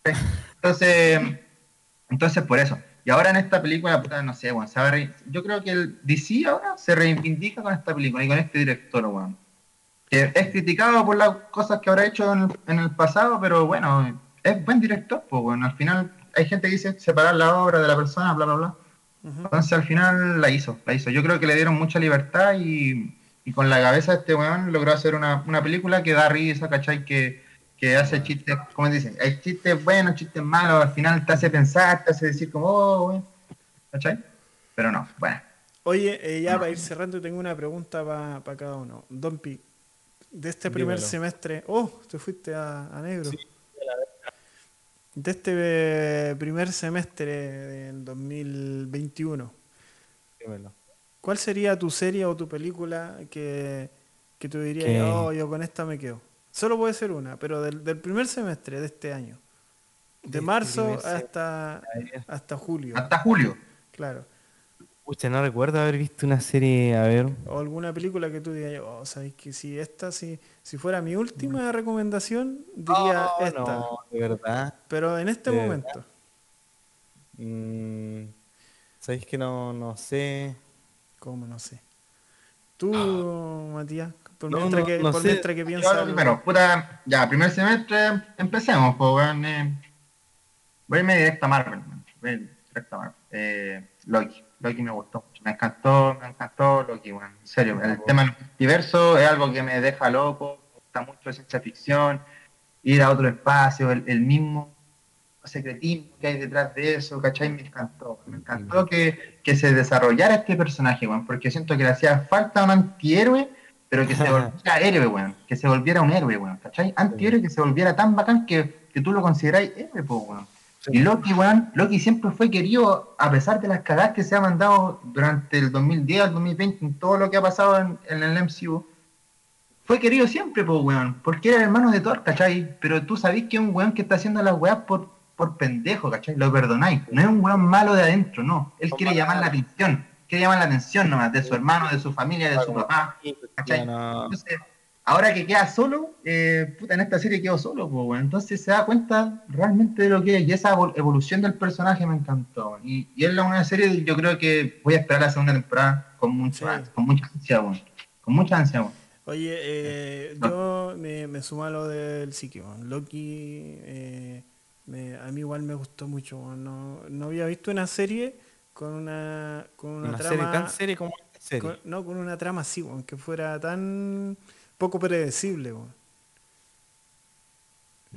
¿Sí? Entonces, entonces por eso. Y ahora en esta película, puta, no sé, weón. Yo creo que el DC ahora se reivindica con esta película y con este director, weón. Que es criticado por las cosas que habrá hecho en el, en el pasado, pero bueno, es buen director, pues bueno, al final hay gente que dice separar la obra de la persona, bla, bla, bla. Entonces al final la hizo, la hizo. Yo creo que le dieron mucha libertad y, y con la cabeza de este weón logró hacer una, una película que da risa, ¿cachai? Que, que hace chistes, como dicen, hay chistes buenos, chistes malos, al final te hace pensar, te hace decir como, oh, weón, ¿cachai? Pero no, bueno. Oye, eh, ya No. para ir cerrando, tengo una pregunta para cada uno. Don Pi, de este primer Dímelo. semestre. Oh, te fuiste a, a negro. Sí, De este eh, primer semestre del 2021, Dímelo. ¿cuál sería tu serie o tu película que, que tú dirías, Que- oh, yo con esta me quedo? Solo puede ser una, pero del, del primer semestre de este año. De, De este marzo hasta, ver. hasta julio, Hasta julio. claro. Pucha, no recuerdo haber visto una serie, a ver. O alguna película que tú digas, oh, sabes que si esta, si, si fuera mi última recomendación, diría Oh, esta. No, de verdad. Pero en este momento, Mm, ¿Sabéis que no, no sé? ¿cómo no sé? Tú, Matías, por No, mientras no, que, no por sé. mientras que Yo piensas. lo primero, puta, ya, primer semestre, empecemos, pues, weón. Eh, voy a irme directo a Marvel, man. Voy a ir directo a Marvel. Eh, Loki, Loki me gustó mucho. Me encantó, me encantó Loki, weón. En serio, el tema del multiverso es algo que me deja loco. Me gusta mucho ciencia ficción, ir a otro espacio, el, el mismo secretismo que hay detrás de eso, ¿cachai? Me encantó. Me encantó que, que se desarrollara este personaje, weón, porque siento que le hacía falta un antihéroe, pero que se volviera héroe, weón, que se volviera un héroe, weón, ¿cachai? Antihéroe que se volviera tan bacán que, que tú lo consideráis héroe, po, weón. Y Loki, weón, Loki siempre fue querido, a pesar de las cagadas que se ha mandado durante el 2010 al 2020, en todo lo que ha pasado en, en el MCU, fue querido siempre, pues, weón, porque era el hermano de Thor, ¿cachai? Pero tú sabés que es un weón que está haciendo las weas por, por pendejo, ¿cachai? Lo perdonáis. No es un weón malo de adentro, no. Él quiere llamar la atención, quiere llamar la atención nomás, de su hermano, de su familia, de su papá, ¿cachai? Entonces, ahora que queda solo, eh, puta, en esta serie quedó solo, pues, weón. Entonces se da cuenta realmente de lo que es. Y esa evol- evolución del personaje me encantó. Y, y es la- una serie, yo creo que voy a esperar la segunda temporada con mucho, Sí. con mucha ansia, weón. Con mucha ansia, weón. Oye, eh, yo me, me sumo a lo del psique, weón. Loki, eh, me- a mí igual me gustó mucho. weón. No, no había visto una serie con una, con una, Una trama. serie tan seria como esta serie. con- no, con una trama así, weón, que fuera tan poco predecible.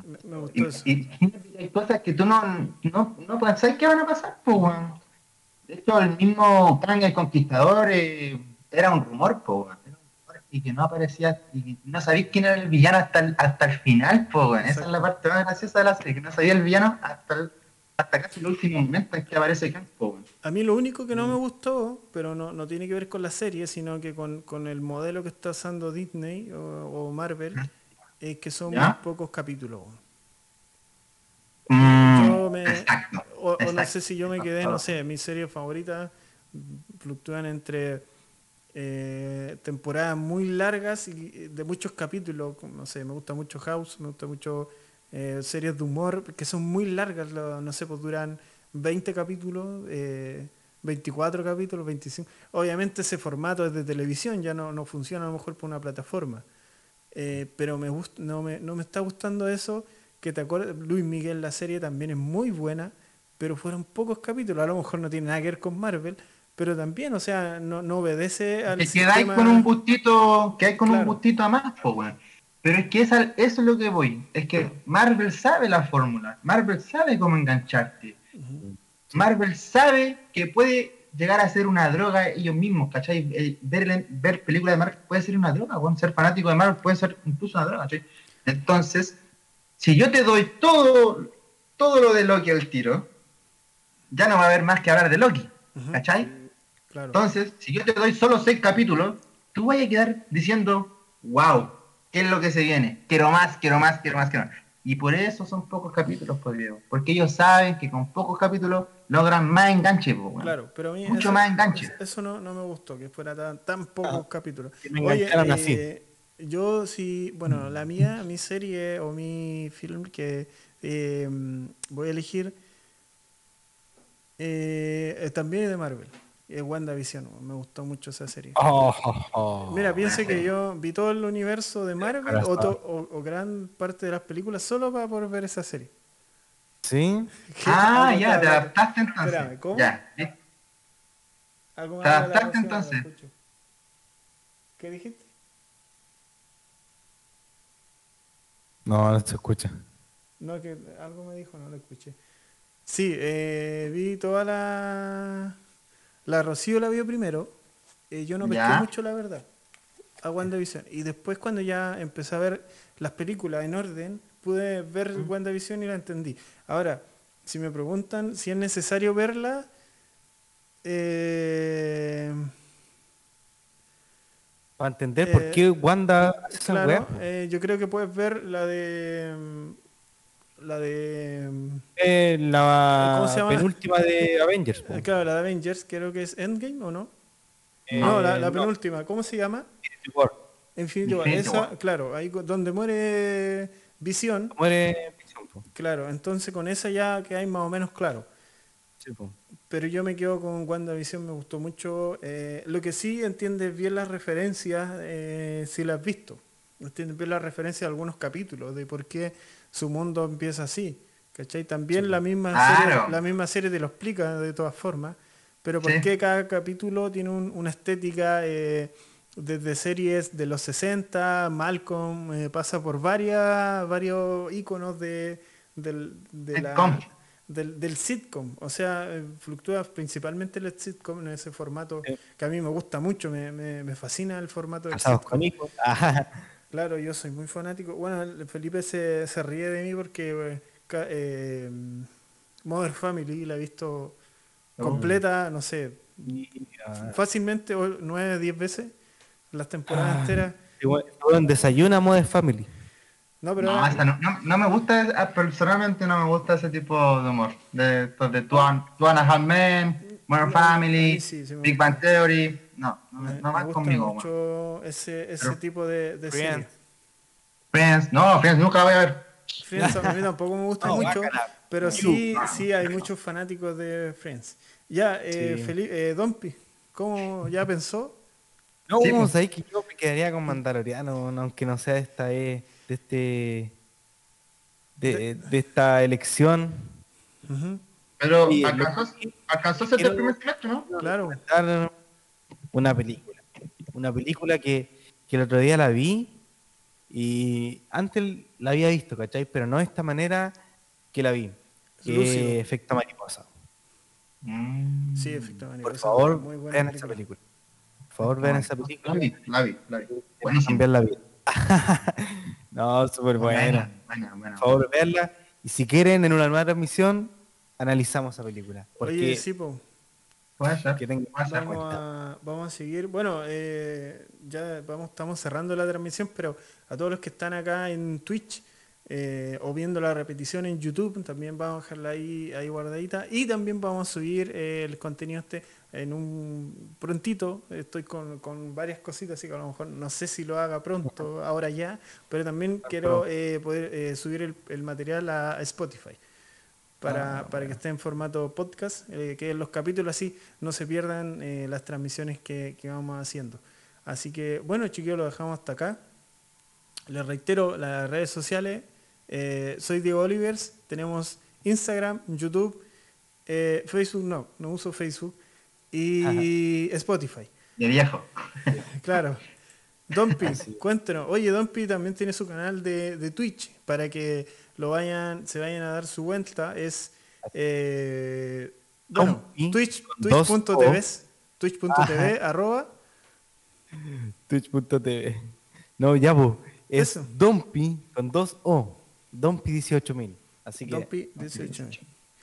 Me, me gustó Y, eso. y hay cosas que tú no, no, no pensás que van a pasar, pues. De hecho, el mismo Kang el Conquistador eh, era un rumor, pues, weón. Era un rumor y que no aparecía, y no sabías quién era el villano hasta el, hasta el final, pues. Esa es la parte más graciosa de la serie, que no sabía el villano hasta, el- hasta casi el último momento en que aparece Kang, pues. A mí lo único que no me gustó, pero no, no tiene que ver con la serie, sino que con, con el modelo que está usando Disney o, o Marvel, es que son ¿Ya? muy pocos capítulos. Mm, Yo me- Exacto. O, o no sé si yo me quedé, no sé, mis series favoritas fluctúan entre eh, temporadas muy largas y de muchos capítulos, no sé, me gusta mucho House, me gusta mucho eh, series de humor que son muy largas, lo- no sé, pues duran 20 capítulos, eh, 24 capítulos, 25. Obviamente ese formato es de televisión, ya no, no funciona a lo mejor por una plataforma. Eh, pero me gust- no, me, no me está gustando eso, que te acuerdas, Luis Miguel, la serie también es muy buena, pero fueron pocos capítulos, a lo mejor no tiene nada que ver con Marvel, pero también, o sea, no, no obedece al Que quedáis sistema- con un gustito, que hay con Claro. un gustito a más, pues. Pero es que esa, eso es lo que voy. Es que Marvel sabe la fórmula. Marvel sabe cómo engancharte. Marvel sabe que puede llegar a ser una droga ellos mismos, ¿cachai? Eh, Ver, ver películas de Marvel puede ser una droga, weón. Ser fanático de Marvel puede ser incluso una droga, ¿cachai? Entonces, si yo te doy todo, todo lo de Loki al tiro, ya no va a haber más que hablar de Loki. ¿cachai? Claro. Entonces, si yo te doy solo seis capítulos, tú vas a quedar diciendo, wow, ¿qué es lo que se viene? Quiero más, quiero más, quiero más, quiero más. Y por eso son pocos capítulos, por Diego. Porque ellos saben que con pocos capítulos logran más enganche, weón. Claro, pero a mí Mucho eso, más enganche. eso- no, no me gustó, que fuera tan, tan pocos capítulos. que me Oye, así. eh, yo sí, bueno, la mía, mi serie o mi film que eh, voy a elegir eh, eh, también es de Marvel, es WandaVision, me gustó mucho esa serie. Oh, oh, oh. Mira, piense que yo vi todo el universo de Marvel o, Corazón. to- o- o gran parte de las películas solo para poder ver esa serie. ¿Sí? Ah, ya, te adaptaste entonces. Espérame, ¿cómo? Ya, ¿eh? algo más ¿Te adaptaste entonces? ¿Qué dijiste? No, no se escucha. No, que algo me dijo, no lo escuché. Sí, eh, vi toda la... La Rocío la vio primero. eh, yo no pesqué Ya. mucho, la verdad, a WandaVision. Y después cuando ya empecé a ver las películas en orden, pude ver WandaVision y la entendí. Ahora, si me preguntan si es necesario verla, eh, Para entender Eh, por qué Wanda hace esa claro, eh, yo creo que puedes ver la de... La de... Eh, la ¿Cómo se llama? penúltima de Avengers. Eh, Claro, la de Avengers, creo que es Endgame o no. Eh, no, la, la no, penúltima, ¿cómo se llama? Infinity War. Infinity War. Infinity Esa, claro, ahí donde muere Visión, Muere Vision, po. claro, entonces con esa ya que hay más o menos claro. Sí, po. pero yo me quedo con WandaVision, me gustó mucho. Eh, lo que sí entiendes bien las referencias, si las has visto. Entiendes bien las referencias de algunos capítulos, de por qué su mundo empieza así. ¿Cachai? También la misma, Claro. serie, la misma serie te lo explica de todas formas, pero por Sí. qué cada capítulo tiene un- una estética eh, desde series de los 60, Malcolm eh, pasa por varias, varios iconos de, del, de la- Sitcom. del, del sitcom. O sea, eh, fluctúa principalmente el sitcom en ese formato Sí. que a mí me gusta mucho, me, me- me fascina el formato del sitcom. Claro, yo soy muy fanático. Bueno, el Felipe se, se ríe de mí porque eh, eh, Mother Family la he visto Oh. completa, no sé, Mira. fácilmente o- nueve, diez veces, las temporadas Ah. enteras. Desayuna Modern Family. No, pero No, ahora- esa no, no, no me gusta, ah, personalmente no me gusta ese tipo de humor. De, de Two and, Two and a Half Men, Modern Family, sí, sí Big. Bang Theory. No, no, me, me- no me vas gusta conmigo. man. mucho ese, ese Pero- tipo de, de serie. Friends. Friends, no, Friends nunca la voy a ver. Friends a mí tampoco me gusta No, mucho, pero sí, sí hay muchos fanáticos de Friends. Ya, eh, Sí. Felipe, eh, Dompi, ¿cómo ya pensó? No, Sí, pues. sabéis que yo me quedaría con Mandaloriano, no, aunque no sea de esta, eh, de este, de, de esta elección. Pero alcanzó, alcanzó a ser el primer semestre, ¿no? Claro, una película, una película que, que el otro día la vi y antes la había visto, ¿cachai? Pero no de esta manera que la vi, que Efecto Mariposa. Mm. sí, efectivamente. Por esa favor, muy buena vean esa película. Por favor, vean esa La película. vi, la vi, la vi. Buenísimo. Cambiar la vida. no, súper buena. buena, buena. Por favor, veanla. Y si quieren, en una nueva transmisión, analizamos esa película. Porque Oye, sí, po, Puede ser. que tenga- puede ser. vamos a, vamos a seguir. Bueno, eh, ya vamos, estamos cerrando la transmisión, pero a todos los que están acá en Twitch eh, o viendo la repetición en YouTube, también vamos a dejarla ahí, ahí guardadita. Y también vamos a subir eh, el contenido este en un prontito. Estoy con, con varias cositas, así que a lo mejor no sé si lo haga pronto, ahora ya, pero también quiero poder subir el, el material a Spotify para, Ah, para que esté en formato podcast, eh, que los capítulos así no se pierdan eh, las transmisiones que, que vamos haciendo. Así que, bueno, chiquillos, lo dejamos hasta acá. Les reitero las redes sociales. eh, soy Diego Olivers. Tenemos Instagram, YouTube, eh, Facebook no, no uso Facebook. Y Spotify. De viejo. Claro. Dompi, cuéntanos. Oye, Dompi también tiene su canal de, de Twitch para que lo vayan, se vayan a dar su vuelta. Es eh, bueno, Twitch, Twitch.tv, Twitch.tv, arroba. Twitch.tv. No, ya, pues. Es Eso. Dompi con dos O. Dompi 18000. Así que, Dompi 18.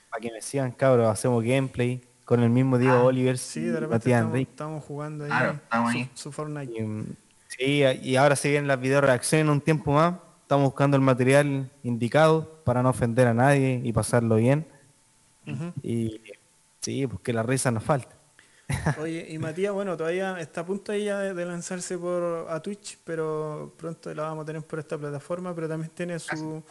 para que me sigan, cabros, hacemos gameplay con el mismo Diego Oliver. Ah, Sí, de repente estamos, estamos jugando ahí, Claro, estamos ahí. Su, su Fortnite. Y, Sí, y ahora se vienen las video reacciones un tiempo más. Estamos buscando el material indicado para no ofender a nadie y pasarlo bien. Y sí, pues que la risa nos falta. Oye, y Matías, bueno, todavía está a punto ella de, de lanzarse por a Twitch, pero pronto la vamos a tener por esta plataforma, pero también tiene su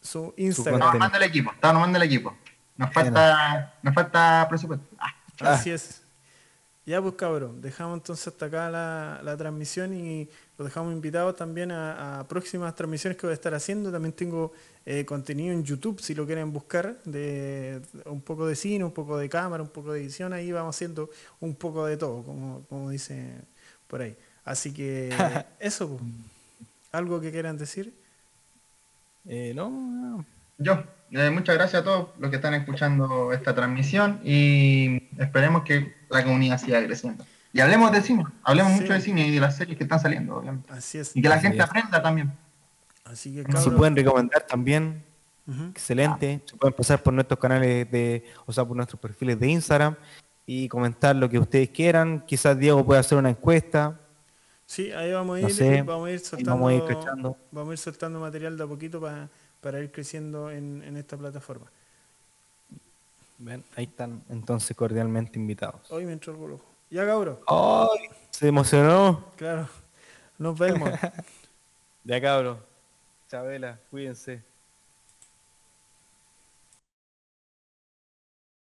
su Instagram. Estamos armando el equipo, estamos armando el equipo. Nos falta, nos falta presupuesto. Ah, Así es. Ya pues cabrón, dejamos entonces hasta acá la, la transmisión y los dejamos invitados también a, a próximas transmisiones que voy a estar haciendo. También tengo eh, contenido en YouTube, si lo quieren buscar, de un poco de cine, un poco de cámara, un poco de edición. Ahí vamos haciendo un poco de todo, como, como dice por ahí. Así que eso, pues. ¿Algo que quieran decir? Eh, no, no. Yo, eh, muchas gracias a todos los que están escuchando esta transmisión y esperemos que la comunidad siga creciendo. Y hablemos de cine, hablemos Sí. mucho de cine y de las series que están saliendo, obviamente. Así es. Y que la Así gente es. aprenda también. Así que Si cabrón. pueden recomendar también, excelente. Se pueden pasar por nuestros canales de, o sea, por nuestros perfiles de Instagram y comentar lo que ustedes quieran. Quizás Diego pueda hacer una encuesta. Sí, ahí vamos a No ir, sé, vamos a ir soltando, vamos a ir vamos a ir soltando material de a poquito para, para ir creciendo en, en esta plataforma. Ven, ahí están entonces cordialmente invitados. Hoy me entró el ojo. Ya cabrón, ¡Ay! Se emocionó. claro. Nos vemos. Ya cabros. Chabela, cuídense.